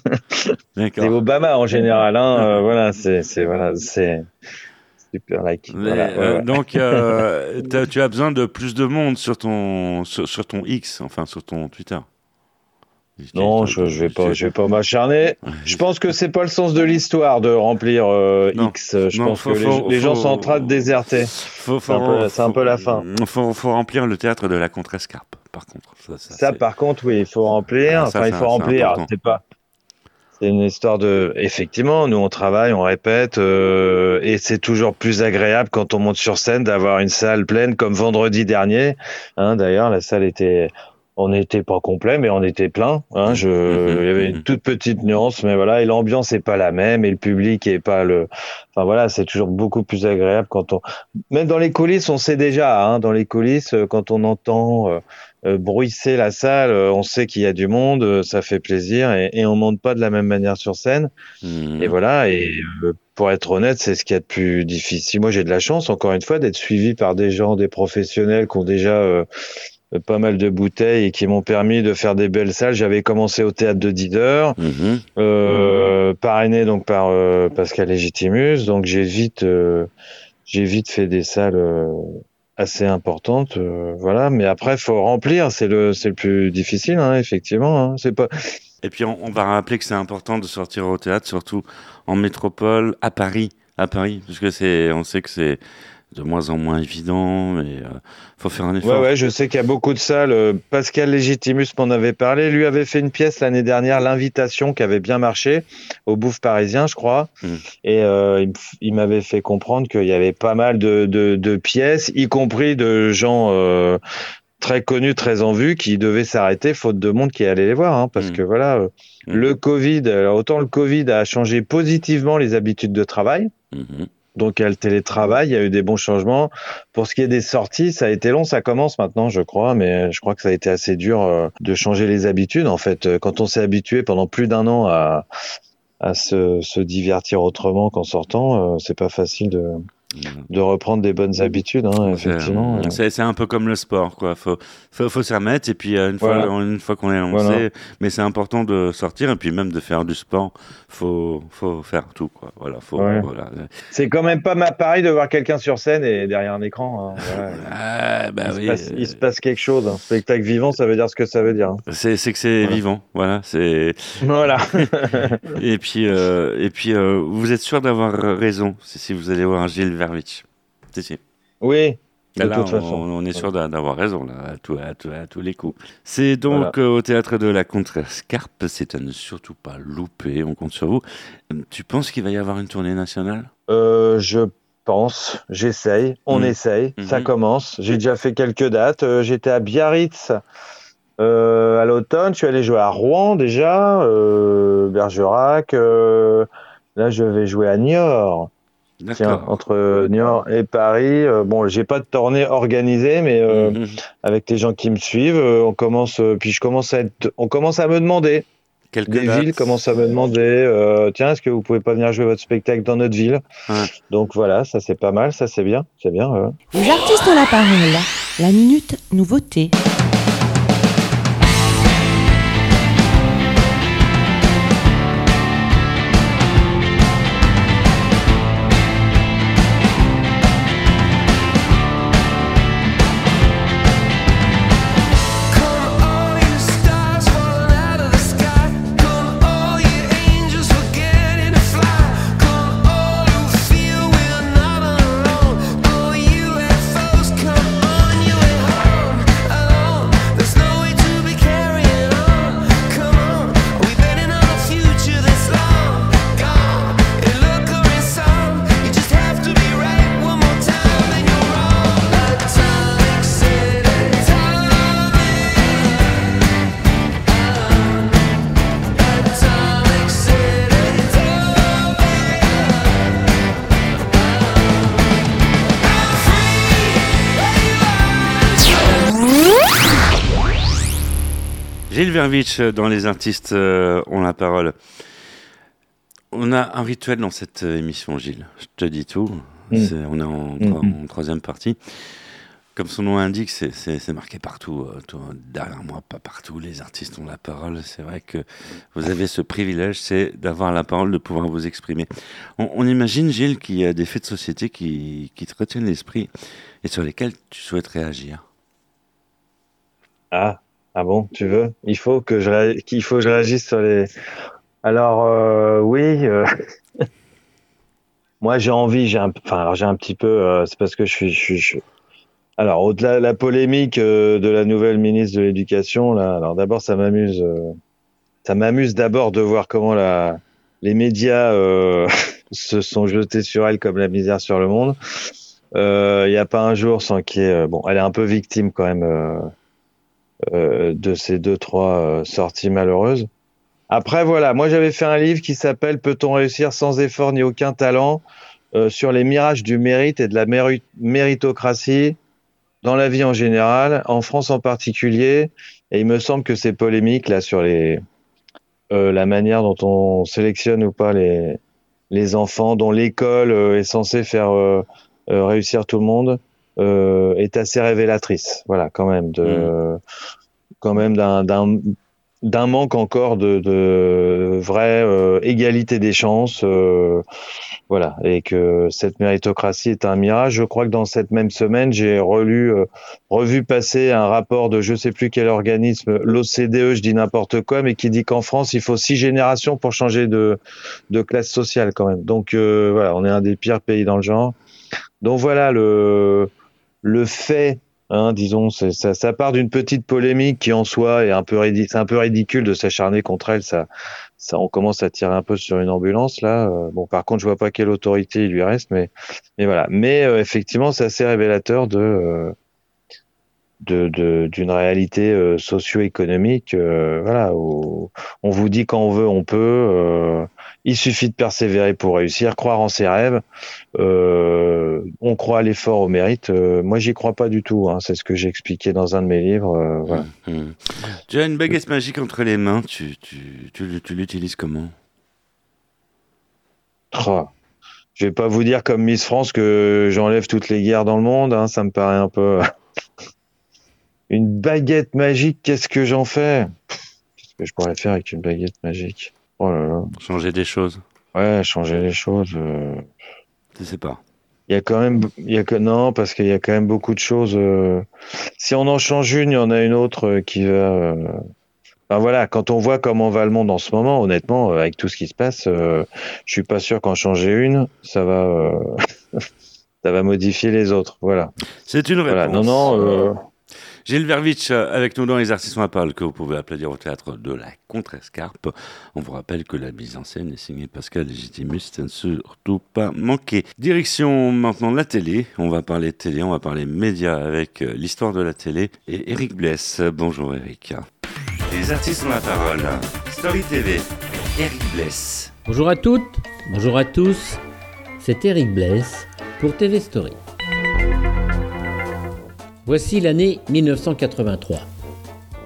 C'est. Obama en général, hein. euh, voilà, c'est, c'est, voilà, c'est super like. Mais, Voilà, ouais, euh, ouais. Donc, euh, tu as besoin de plus de monde sur ton, sur, sur ton X, enfin sur ton Twitter. Non, je, je vais pas, je vais pas m'acharner. Je pense que c'est pas le sens de l'histoire de remplir euh, Non. X. Je Non, pense faut- que les- faut- les, gens faut- sont en train de déserter. C'est un peu- c'est un peu la fin. Faut, faut remplir le théâtre de la Contrescarpe, par contre. Ça, ça, Ça, c'est- par contre, oui, il faut remplir. Ah, ça, enfin, il faut remplir. C'est pas. C'est une histoire de. Effectivement, nous on travaille, on répète, euh, et c'est toujours plus agréable quand on monte sur scène d'avoir une salle pleine comme vendredi dernier. Hein, D'ailleurs, la salle était. On n'était pas complet, mais on était plein. Hein, je, Mhm, il y avait une toute petite nuance, mais voilà. Et l'ambiance est pas la même, et le public est pas le. Enfin voilà, c'est toujours beaucoup plus agréable quand on. Même dans les coulisses, on sait déjà. Hein, dans les coulisses, euh, quand on entend. euh, euh, bruisser la salle, euh, on sait qu'il y a du monde, ça fait plaisir et, et on monte pas de la même manière sur scène. Mhm. Et voilà, et euh, pour être honnête, c'est ce qu'il y a de plus difficile. Moi, j'ai de la chance, encore une fois, d'être suivi par des gens, des professionnels qui ont déjà pas mal de bouteilles et qui m'ont permis de faire des belles salles. J'avais commencé au théâtre de Dider, Mhm. euh, parrainé donc par euh, Pascal Légitimus, donc j'ai vite, euh, j'ai vite fait des salles. euh, assez importantes, euh, voilà. Mais après, faut remplir, c'est le, c'est le plus difficile, hein, effectivement. Hein. C'est pas, Et puis, on, on va rappeler que c'est important de sortir au théâtre, surtout en métropole, à Paris. À Paris, parce que c'est, on sait que c'est de moins en moins évident, mais euh, faut faire un Ouais, effort. ouais, je sais qu'il y a beaucoup de salles. Euh, Pascal Légitimus m'en avait parlé. Lui avait fait une pièce l'année dernière, l'invitation, qui avait bien marché au Bouffe Parisien, je crois. Mm. Et euh, il, il m'avait fait comprendre qu'il y avait pas mal de, de, de pièces, y compris de gens euh, très connus, très en vue, qui devaient s'arrêter faute de monde qui allait les voir, hein, parce Mm. que voilà, Mm. le Covid, alors autant le Covid a changé positivement les habitudes de travail. Donc, il y a le télétravail, il y a eu des bons changements. Pour ce qui est des sorties, ça a été long, ça commence maintenant, je crois, mais je crois que ça a été assez dur euh, de changer les habitudes. En fait, quand on s'est habitué pendant plus d'un an à, à se, se divertir autrement qu'en sortant, euh, c'est pas facile de, de reprendre des bonnes habitudes, hein, C'est- effectivement. C'est un peu comme le sport, quoi. Faut, faut, faut s'y remettre et puis euh, une fois, Voilà. une fois qu'on est lancé, Voilà. mais c'est important de sortir et puis même de faire du sport. Faut, faut faire tout, quoi. Voilà, faut, Ouais. voilà. C'est quand même pas ma pareil de voir quelqu'un sur scène et derrière un écran. hein, voilà. Ah, bah il, se oui. passe, il se passe quelque chose. Un spectacle vivant, ça veut dire ce que ça veut dire. hein. C'est que c'est Voilà. vivant, voilà. C'est Voilà. et puis euh, et puis euh, vous êtes sûr d'avoir raison si, vous allez voir Gilles Verwitch? Si, si. oui, de Là, toute on, façon. on est sûr d'a- d'avoir raison là, à, tout- à tout- à tous les coups. C'est donc euh, au théâtre de la Contrescarpe, c'est à ne surtout pas louper, on compte sur vous. Euh, Tu penses qu'il va y avoir une tournée nationale? Euh, je pense, j'essaye, on Mhm. essaye, ça Mhm. commence. J'ai déjà fait quelques dates. Euh, J'étais à Biarritz euh, à l'automne. Je suis allé jouer à Rouen déjà, euh, Bergerac. euh, là, je vais jouer à Niort. Tiens, entre Niort et Paris. Euh, bon, j'ai pas de tournée organisée, mais euh, Mhm. avec les gens qui me suivent, euh, on commence. euh, puis je commence à être, on commence à me demander. Quelques Des dates. villes commencent à me demander, euh, tiens, est-ce que vous pouvez pas venir jouer votre spectacle dans notre ville? Ouais. Donc voilà, ça c'est pas mal, ça c'est bien, c'est bien. ouais. Les artistes ont la parole. La minute nouveauté. Euh, dans Les artistes euh, ont la parole. On a un rituel dans cette euh, émission, Gilles. Je te dis tout. Mm. On est en, Mm. en troisième partie. Comme son nom l'indique, c'est- marqué partout. euh, tout- derrière moi, pas partout. Les artistes ont la parole. C'est vrai que vous avez ce privilège, c'est d'avoir la parole, de pouvoir vous exprimer. On, on imagine, Gilles, qu'il y a des faits de société qui, qui te retiennent l'esprit et sur lesquels tu souhaites réagir. Ah, ah bon, tu veux? Il faut que je qu'il faut que je réagisse sur les. Alors euh, oui, euh, moi j'ai envie, j'ai un, enfin j'ai un petit peu, euh, c'est parce que je suis, Alors au-delà de la polémique de la nouvelle ministre de l'Éducation, là, alors d'abord ça m'amuse, ça m'amuse d'abord de voir comment la, les médias se sont jetés sur elle comme la misère sur le monde. Il n'y a pas un jour sans qu'il y ait, bon, elle est un peu victime quand même. Euh, de ces deux trois euh, sorties malheureuses. Après voilà, moi j'avais fait un livre qui s'appelle Peut-on réussir sans effort ni aucun talent euh, sur les mirages du mérite et de la méri- méritocratie dans la vie en général, en France en particulier. Et il me semble que c'est polémique là sur les euh, la manière dont on sélectionne ou pas les les enfants, dont l'école est censée faire euh, réussir tout le monde est assez révélatrice. Voilà, quand même de, quand même d'un d'un manque encore de, de vraie euh, égalité des chances. euh, voilà, et que cette méritocratie est un mirage. Je crois que dans cette même semaine, j'ai relu, euh, revu passer un rapport de je sais plus quel organisme, l'OCDE, je dis n'importe quoi, mais qui dit qu'en France, il faut six générations pour changer de, de classe sociale quand même. Donc euh, voilà, on est un des pires pays dans le genre. Donc voilà le le fait, hein, disons, ça, ça part d'une petite polémique qui en soi est un peu ridicule, c'est un peu ridicule de s'acharner contre elle. Ça, ça, on commence à tirer un peu sur une ambulance là. Euh, bon, par contre, je vois pas quelle autorité il lui reste, mais mais voilà. Mais euh, effectivement, c'est assez révélateur de euh, de de- d'une réalité euh, socio-économique. euh, voilà, où on vous dit quand on veut, on peut. euh, il suffit de persévérer pour réussir, croire en ses rêves. on croit à l'effort, au mérite. Moi, j'y crois pas du tout. hein, C'est ce que j'ai expliqué dans un de mes livres. voilà. Hmm. Tu as une baguette magique entre les mains, tu, tu, tu, tu l'utilises comment? Oh. Je vais pas vous dire comme Miss France que j'enlève toutes les guerres dans le monde, hein, ça me paraît un peu. Une baguette magique, qu'est-ce que j'en fais? Qu'est-ce que je pourrais faire avec une baguette magique? Oh là là. Changer des choses Ouais, changer les choses. euh, Je sais pas. Il y a quand même, il y a que non, parce qu'il y a quand même beaucoup de choses. euh, Si on en change une, il y en a une autre euh, qui va. euh, Enfin voilà, quand on voit comment va le monde en ce moment, honnêtement, avec tout ce qui se passe, je suis pas sûr qu'en changer une, ça va, ça va modifier les autres. Voilà. C'est une réponse. Voilà. Non, non. Gilles Vervitch euh, avec nous dans Les Artistes à parole que vous pouvez applaudir au théâtre de la Contrescarpe. On vous rappelle que la mise en scène est signée Pascal Légitimus, c'est à ne surtout pas manquer. Direction maintenant la télé. On va parler télé, on va parler médias avec euh, l'histoire de la télé et Eric Bless. Bonjour Eric. Les artistes ont la parole. Story TV. Eric Bless. Bonjour à toutes, bonjour à tous, c'est Eric Bless pour TV Story. Voici l'année 1983.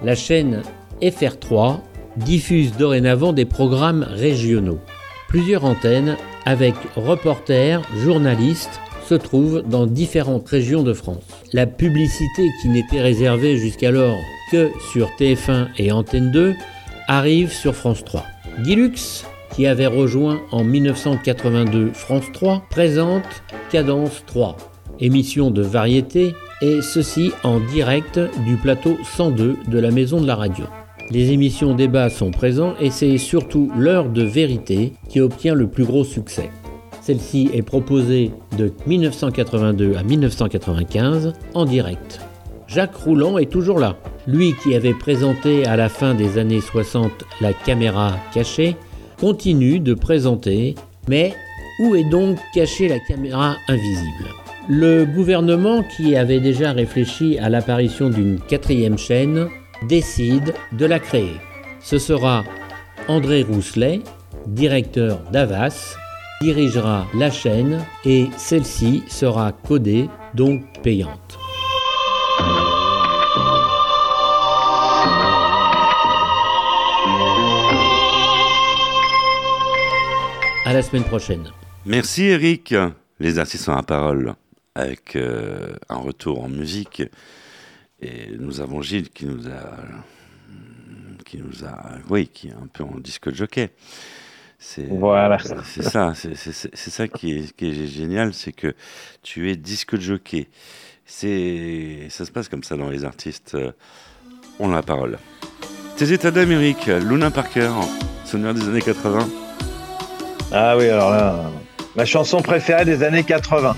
La chaîne FR3 diffuse dorénavant des programmes régionaux. Plusieurs antennes avec reporters, journalistes se trouvent dans différentes régions de France. La publicité qui n'était réservée jusqu'alors que sur TF1 et Antenne 2 arrive sur France 3. Guilux, qui avait rejoint en 1982 France 3, présente Cadence 3, émission de variété, et ceci en direct du plateau 102 de la Maison de la Radio. Les émissions débat sont présents et c'est surtout l'heure de vérité qui obtient le plus gros succès. Celle-ci est proposée de 1982 à 1995 en direct. Jacques Rouland est toujours là. Lui qui avait présenté à la fin des années 60 la caméra cachée, continue de présenter, mais où est donc cachée la caméra invisible? Le gouvernement qui avait déjà réfléchi à l'apparition d'une quatrième chaîne décide de la créer. Ce sera André Rousselet, directeur d'Avas, dirigera la chaîne et celle-ci sera codée, donc payante. À la semaine prochaine. Merci Eric. Les ont la parole avec euh, un retour en musique. Et nous avons Gilles qui nous a, qui nous a, oui, qui est un peu en disque jockey. C'est Voilà. c'est ça, c'est ça qui est, qui est génial, c'est que tu es disque jockey. C'est, ça se passe comme ça dans les artistes. euh, ont la parole. Tes états d'Amérique, Luna Parker, souvenir des années 80. Ah oui, alors là, ma chanson préférée des années 80.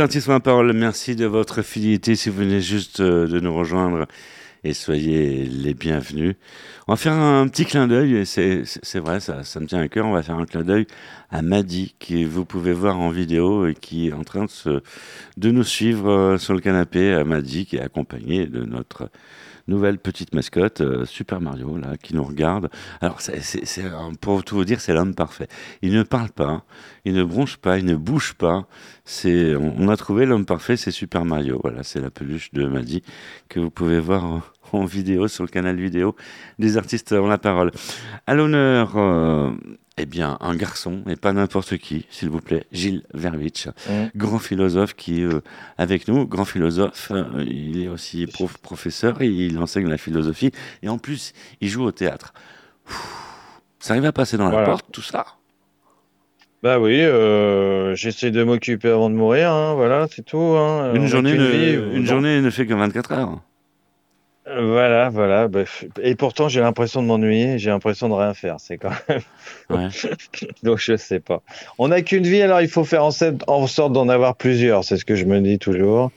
La parole, merci de votre fidélité. Si vous venez juste euh, de nous rejoindre, et soyez les bienvenus. On va faire un petit clin d'œil, c'est vrai, ça, ça me tient à cœur. On va faire un clin d'œil à Madi, qui vous pouvez voir en vidéo et qui est en train de, se, de nous suivre euh, sur le canapé. À Madi, qui est accompagné de notre nouvelle petite mascotte, euh, Super Mario, là, qui nous regarde. Alors, pour tout vous dire, c'est l'homme parfait. Il ne parle pas, il ne bronche pas, il ne bouge pas. C'est, on, a trouvé l'homme parfait, c'est Super Mario. Voilà, c'est la peluche de Madi que vous pouvez voir en, en vidéo sur le canal vidéo des artistes ont la parole. À l'honneur, euh, eh bien, un garçon, et pas n'importe qui, s'il vous plaît, Gilles Verwitch, Mm. grand philosophe qui est euh, avec nous, grand philosophe, euh, il est aussi prof- professeur, il enseigne la philosophie, et en plus, il joue au théâtre. Ouh, Ça arrive à passer dans la porte, tout ça? Bah oui, euh, j'essaie de m'occuper avant de mourir, hein, voilà, c'est tout. Hein. Une journée, qu'une ne, vie, une journée ne fait que 24 heures. Voilà, voilà. bah, et pourtant, j'ai l'impression de m'ennuyer, j'ai l'impression de rien faire. C'est quand même. Ouais. Donc, je sais pas. On n'a qu'une vie, alors il faut faire en, sorte- en sorte d'en avoir plusieurs. C'est ce que je me dis toujours.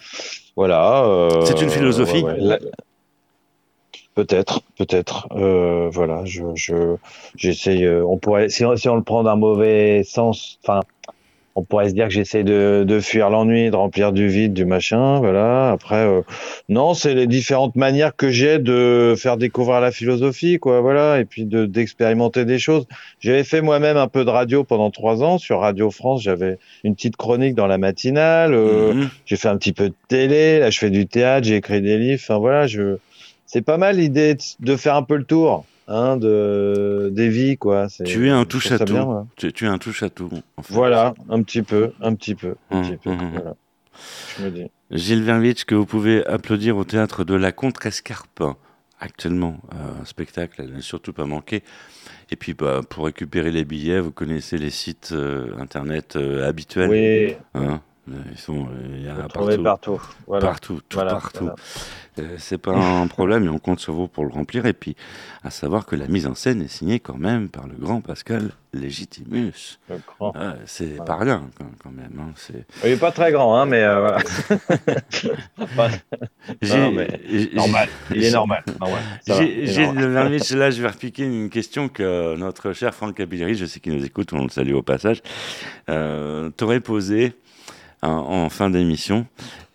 Voilà. euh, C'est une philosophie ouais, ouais. La- Peut-être, peut-être. Euh, voilà, je, je, j'essaye. euh, on pourrait, si on, si on le prend d'un mauvais sens, enfin, on pourrait se dire que j'essaie de, de fuir l'ennui, de remplir du vide, du machin. Voilà. Après, euh, non, c'est les différentes manières que j'ai de faire découvrir la philosophie, quoi. Voilà, et puis de d'expérimenter des choses. J'avais fait moi-même un peu de radio pendant trois ans sur Radio France. J'avais une petite chronique dans la matinale. euh, Mhm. J'ai fait un petit peu de télé. Là, je fais du théâtre. J'ai écrit des livres. Enfin voilà, je. C'est pas mal l'idée de, de faire un peu le tour, hein, de des vies, quoi. Tu es un touche à tout. bien, tu, tu es un touche à tout. en fait. Voilà, un petit peu, un petit peu, un Hum, petit peu. hum, hum. Voilà. Je me dis. Gilles Verwitch, que vous pouvez applaudir au théâtre de la Contrescarpe. Actuellement, euh, un spectacle à ne surtout pas manquer. Et puis, bah, pour récupérer les billets, vous connaissez les sites euh, internet euh, habituels. Oui, Hein ils sont, euh, il y en a partout. partout. Voilà. Partout, tout Voilà, partout. voilà. Euh, c'est pas un problème et on compte sur vous pour le remplir. Et puis, à savoir que la mise en scène est signée quand même par le grand Pascal Légitimus. Ah, c'est Voilà. pas rien quand, même. hein. C'est... Il est pas très grand, hein, mais euh, voilà. Non, mais normal. Il est normal. Ah J'ai- normal. Là, je vais repiquer une question que notre cher Franck Capilleri, je sais qu'il nous écoute, on le salue au passage, euh, t'aurait posée en, en fin d'émission.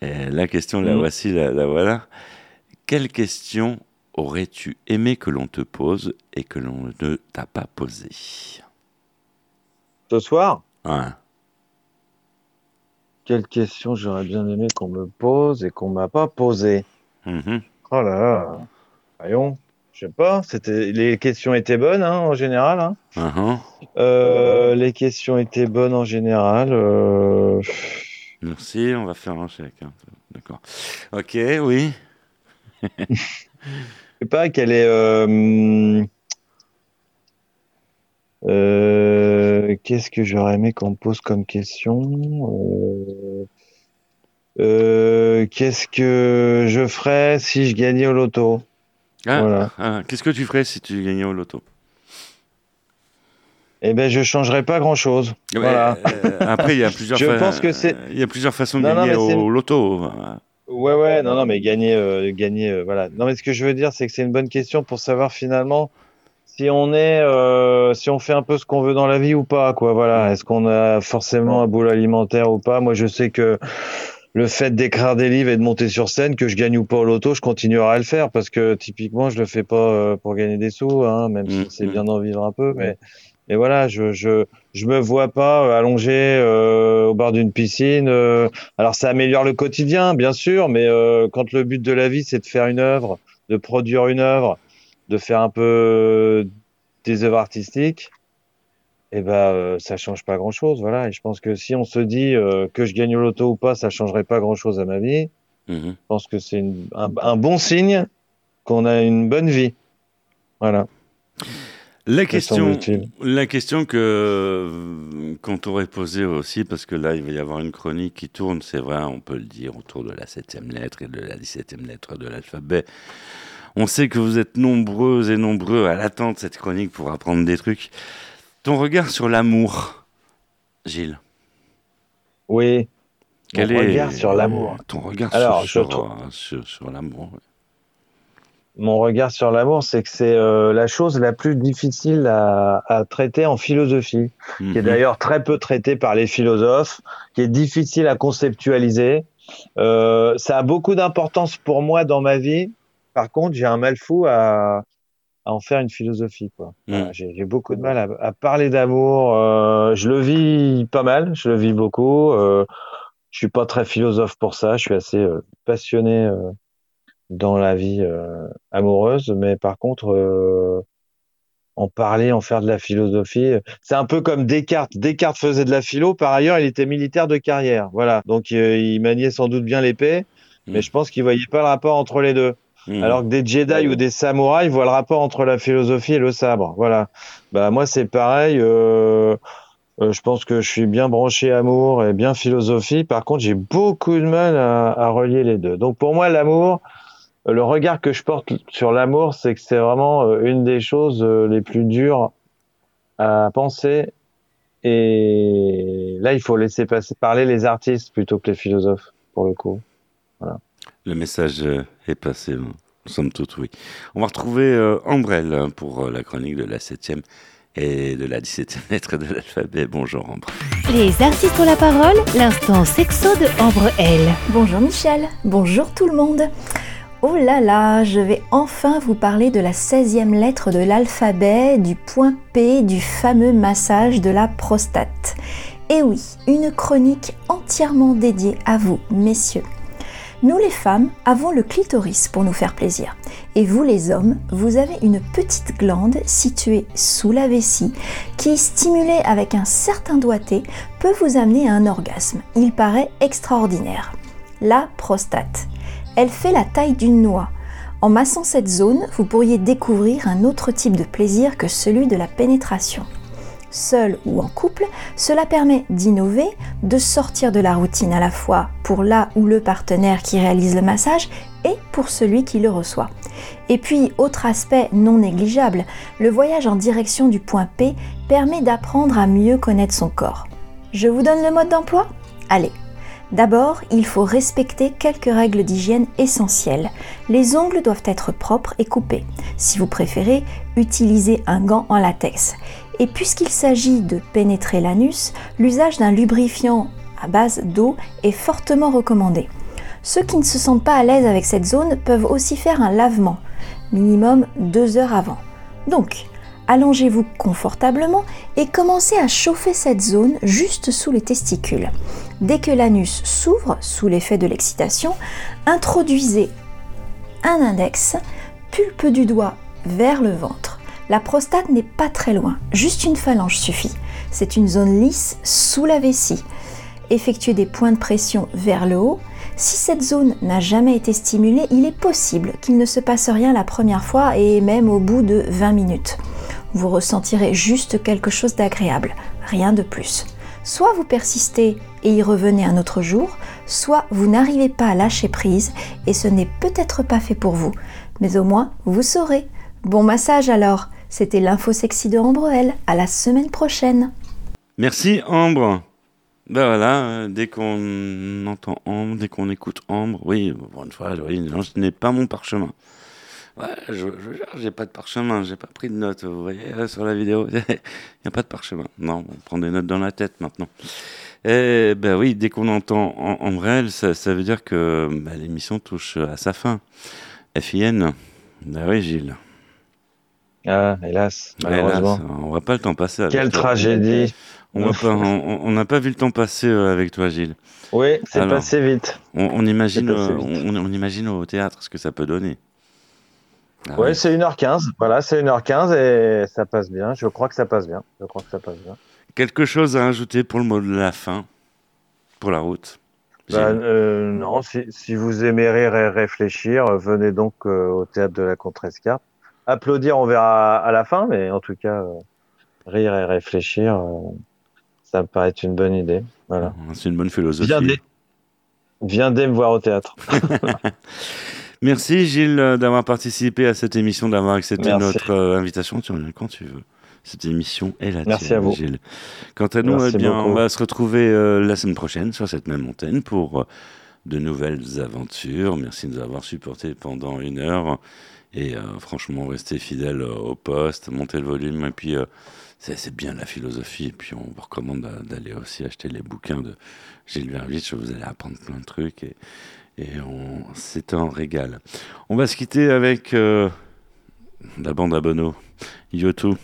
La question, la Mhm. voici, la, la voilà. Quelle question aurais-tu aimé que l'on te pose et que l'on ne t'a pas posée? Ce soir, Ouais. quelle question j'aurais bien aimé qu'on me pose et qu'on m'a pas posée? Mhm. Oh là là. Voyons. Je sais pas. C'était les questions étaient bonnes hein, en général. Hein. Mhm. Euh, les questions étaient bonnes en général. Euh... Merci, on va faire un chèque. hein. D'accord. Ok, oui. Je sais pas quelle est. euh, euh, Qu'est-ce que j'aurais aimé qu'on me pose comme question Euh, Qu'est-ce que je ferais si je gagnais au loto? Ah, Voilà. ah, Qu'est-ce que tu ferais si tu gagnais au loto? Eh ben, je changerais pas grand-chose. Voilà. Euh, après, il y a plusieurs. Je pense que c'est- Il y a plusieurs façons de Non, non, gagner c'est- au loto. Ouais, ouais, non, non, mais gagner, euh, gagner, euh, voilà. Non, mais ce que je veux dire, c'est que c'est une bonne question pour savoir finalement si on est, euh, si on fait un peu ce qu'on veut dans la vie ou pas, quoi. Voilà. Est-ce qu'on a forcément un boulot alimentaire ou pas? Moi, je sais que le fait d'écrire des livres et de monter sur scène, que je gagne ou pas au loto, je continuerai à le faire parce que typiquement, je le fais pas pour gagner des sous, hein, même si Mm, c'est mm. bien d'en vivre un peu, mais, mais voilà, je, je, je me vois pas euh, allongé euh, au bord d'une piscine. euh, alors ça améliore le quotidien, bien sûr, mais euh, quand le but de la vie c'est de faire une œuvre, de produire une œuvre, de faire un peu des œuvres artistiques, eh ben ça change pas grand-chose, voilà. Et je pense que si on se dit que je gagne au loto ou pas, ça changerait pas grand-chose à ma vie. Mhm. Je pense que c'est un, un bon signe qu'on a une bonne vie. Voilà. La question, la question que qu'on t'aurait posée aussi, parce que là il va y avoir une chronique qui tourne, c'est vrai, on peut le dire, autour de la septième lettre et de la dix-septième lettre de l'alphabet. On sait que vous êtes nombreux et nombreux à l'attente de cette chronique pour apprendre des trucs. Ton regard sur l'amour, Gilles? Oui. Quel Mon est regard sur l'amour. Ton regard Alors, sur, je sur, trouve- sur- sur l'amour. ouais. Mon regard sur l'amour, c'est que c'est euh, la chose la plus difficile à, à traiter en philosophie, qui est Mhm. d'ailleurs très peu traitée par les philosophes, qui est difficile à conceptualiser. Euh, ça a beaucoup d'importance pour moi dans ma vie. Par contre, j'ai un mal fou à, à en faire une philosophie. Quoi. Mhm. j'ai beaucoup de mal à, à parler d'amour. Euh, je le vis pas mal, je le vis beaucoup. Je suis pas très philosophe pour ça. Je suis assez passionné dans la vie euh, amoureuse, mais par contre, euh, en parler, en faire de la philosophie, euh, c'est un peu comme Descartes. Descartes faisait de la philo. Par ailleurs, il était militaire de carrière. Voilà, donc euh, il maniait sans doute bien l'épée, mais Mhm. je pense qu'il voyait pas le rapport entre les deux. Mhm. Alors que des Jedi ou des samouraïs voient le rapport entre la philosophie et le sabre. Voilà. Bah moi c'est pareil. euh, euh, je pense que je suis bien branché amour et bien philosophie. Par contre, j'ai beaucoup de mal à, à relier les deux. Donc pour moi, l'amour, le regard que je porte sur l'amour, c'est que c'est vraiment euh, une des choses euh, les plus dures à penser. Et là, il faut laisser passer, parler les artistes plutôt que les philosophes, pour le coup. Le message euh, est passé, hein. somme toute, oui. On va retrouver euh, Ambrelle hein, pour euh, la chronique de la 7e et de la 17e lettre de l'alphabet. Bonjour Ambre. Les artistes ont la parole, l'instant sexo de Ambre L. Bonjour Michel, bonjour tout le monde. Oh là là, je vais enfin vous parler de la 16e lettre de l'alphabet, du point P, du fameux massage de la prostate. Et oui, une chronique entièrement dédiée à vous, messieurs. Nous les femmes avons le clitoris pour nous faire plaisir. Et vous les hommes, vous avez une petite glande située sous la vessie qui, stimulée avec un certain doigté, peut vous amener à un orgasme. Il paraît extraordinaire. La prostate. Elle fait la taille d'une noix. En massant cette zone, vous pourriez découvrir un autre type de plaisir que celui de la pénétration. Seul ou en couple, cela permet d'innover, de sortir de la routine à la fois pour la ou le partenaire qui réalise le massage et pour celui qui le reçoit. Et puis, autre aspect non négligeable, le voyage en direction du point P permet d'apprendre à mieux connaître son corps. Je vous donne le mode d'emploi? Allez, D'abord, il faut respecter quelques règles d'hygiène essentielles. Les ongles doivent être propres et coupés. Si vous préférez, utilisez un gant en latex. Et puisqu'il s'agit de pénétrer l'anus, l'usage d'un lubrifiant à base d'eau est fortement recommandé. Ceux qui ne se sentent pas à l'aise avec cette zone peuvent aussi faire un lavement, minimum deux heures avant. Donc, allongez-vous confortablement et commencez à chauffer cette zone juste sous les testicules. Dès que l'anus s'ouvre sous l'effet de l'excitation, introduisez un index, pulpe du doigt vers le ventre. La prostate n'est pas très loin, juste une phalange suffit. C'est une zone lisse sous la vessie. Effectuez des points de pression vers le haut. Si cette zone n'a jamais été stimulée, il est possible qu'il ne se passe rien la première fois et même au bout de 20 minutes. Vous ressentirez juste quelque chose d'agréable, rien de plus. Soit vous persistez et y revenez un autre jour, soit vous n'arrivez pas à lâcher prise et ce n'est peut-être pas fait pour vous. Mais au moins, vous saurez. Bon massage alors. C'était l'info sexy de Ambre À la semaine prochaine. Merci Ambre. Ben voilà, euh, dès qu'on entend Ambre, dès qu'on écoute Ambre, oui, pour une fois, oui, non, ce n'est pas mon parchemin. Ouais, je, je j'ai pas de parchemin, j'ai pas pris de notes, vous voyez, là, sur la vidéo, il n'y a pas de parchemin. Non, on prend des notes dans la tête maintenant. Et ben oui, dès qu'on entend Am- Ambrelle, ça, ça veut dire que bah, l'émission touche à sa fin. FIN, ben oui Gilles. Ah, hélas, Hélas, malheureusement. on va pas le temps passer avec Quelle toi. tragédie. On n'a pas vu le temps passer euh, avec toi, Gilles. Oui, c'est Alors, passé vite. On, on imagine, passé euh, vite. on, on imagine au théâtre ce que ça peut donner. Ah Ouais, oui. c'est 1h15. Voilà, c'est 1h15 et ça passe bien. Je crois que ça passe bien. Je crois que ça passe bien. Quelque chose à ajouter pour le mot de la fin, pour la route? Bah, euh, non, si, si vous aimez rire et réfléchir, venez donc euh, au théâtre de la Contrescarpe. Applaudir, on verra à la fin, mais en tout cas, euh, rire et réfléchir, euh, ça me paraît être une bonne idée. Voilà. C'est une bonne philosophie. Viendez. Viendez me voir au théâtre. Merci Gilles euh, d'avoir participé à cette émission, d'avoir accepté Merci. notre euh, invitation. Tu reviens quand tu veux. Cette émission est la Merci tienne, à vous. Gilles. Quant à nous, eh bien, beaucoup. on va se retrouver euh, la semaine prochaine sur cette même antenne pour euh, de nouvelles aventures. Merci de nous avoir supportés pendant une heure. Et euh, franchement, restez fidèles au poste, montez le volume. Et puis, c'est bien la philosophie. Et puis, on vous recommande d'a- d'aller aussi acheter les bouquins de Gilles Vervitch. Vous allez apprendre plein de trucs. Et, et on- c'est un régal. On va se quitter avec euh, la bande à Bono, Yoto,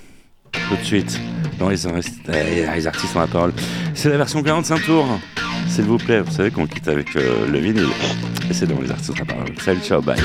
tout de suite, artistes- euh, les artistes ont la parole. C'est la version 45 tours, s'il vous plaît. Vous savez qu'on quitte avec euh, le vinyle. Et c'est dans les artistes ont la parole. Salut, ciao, bye.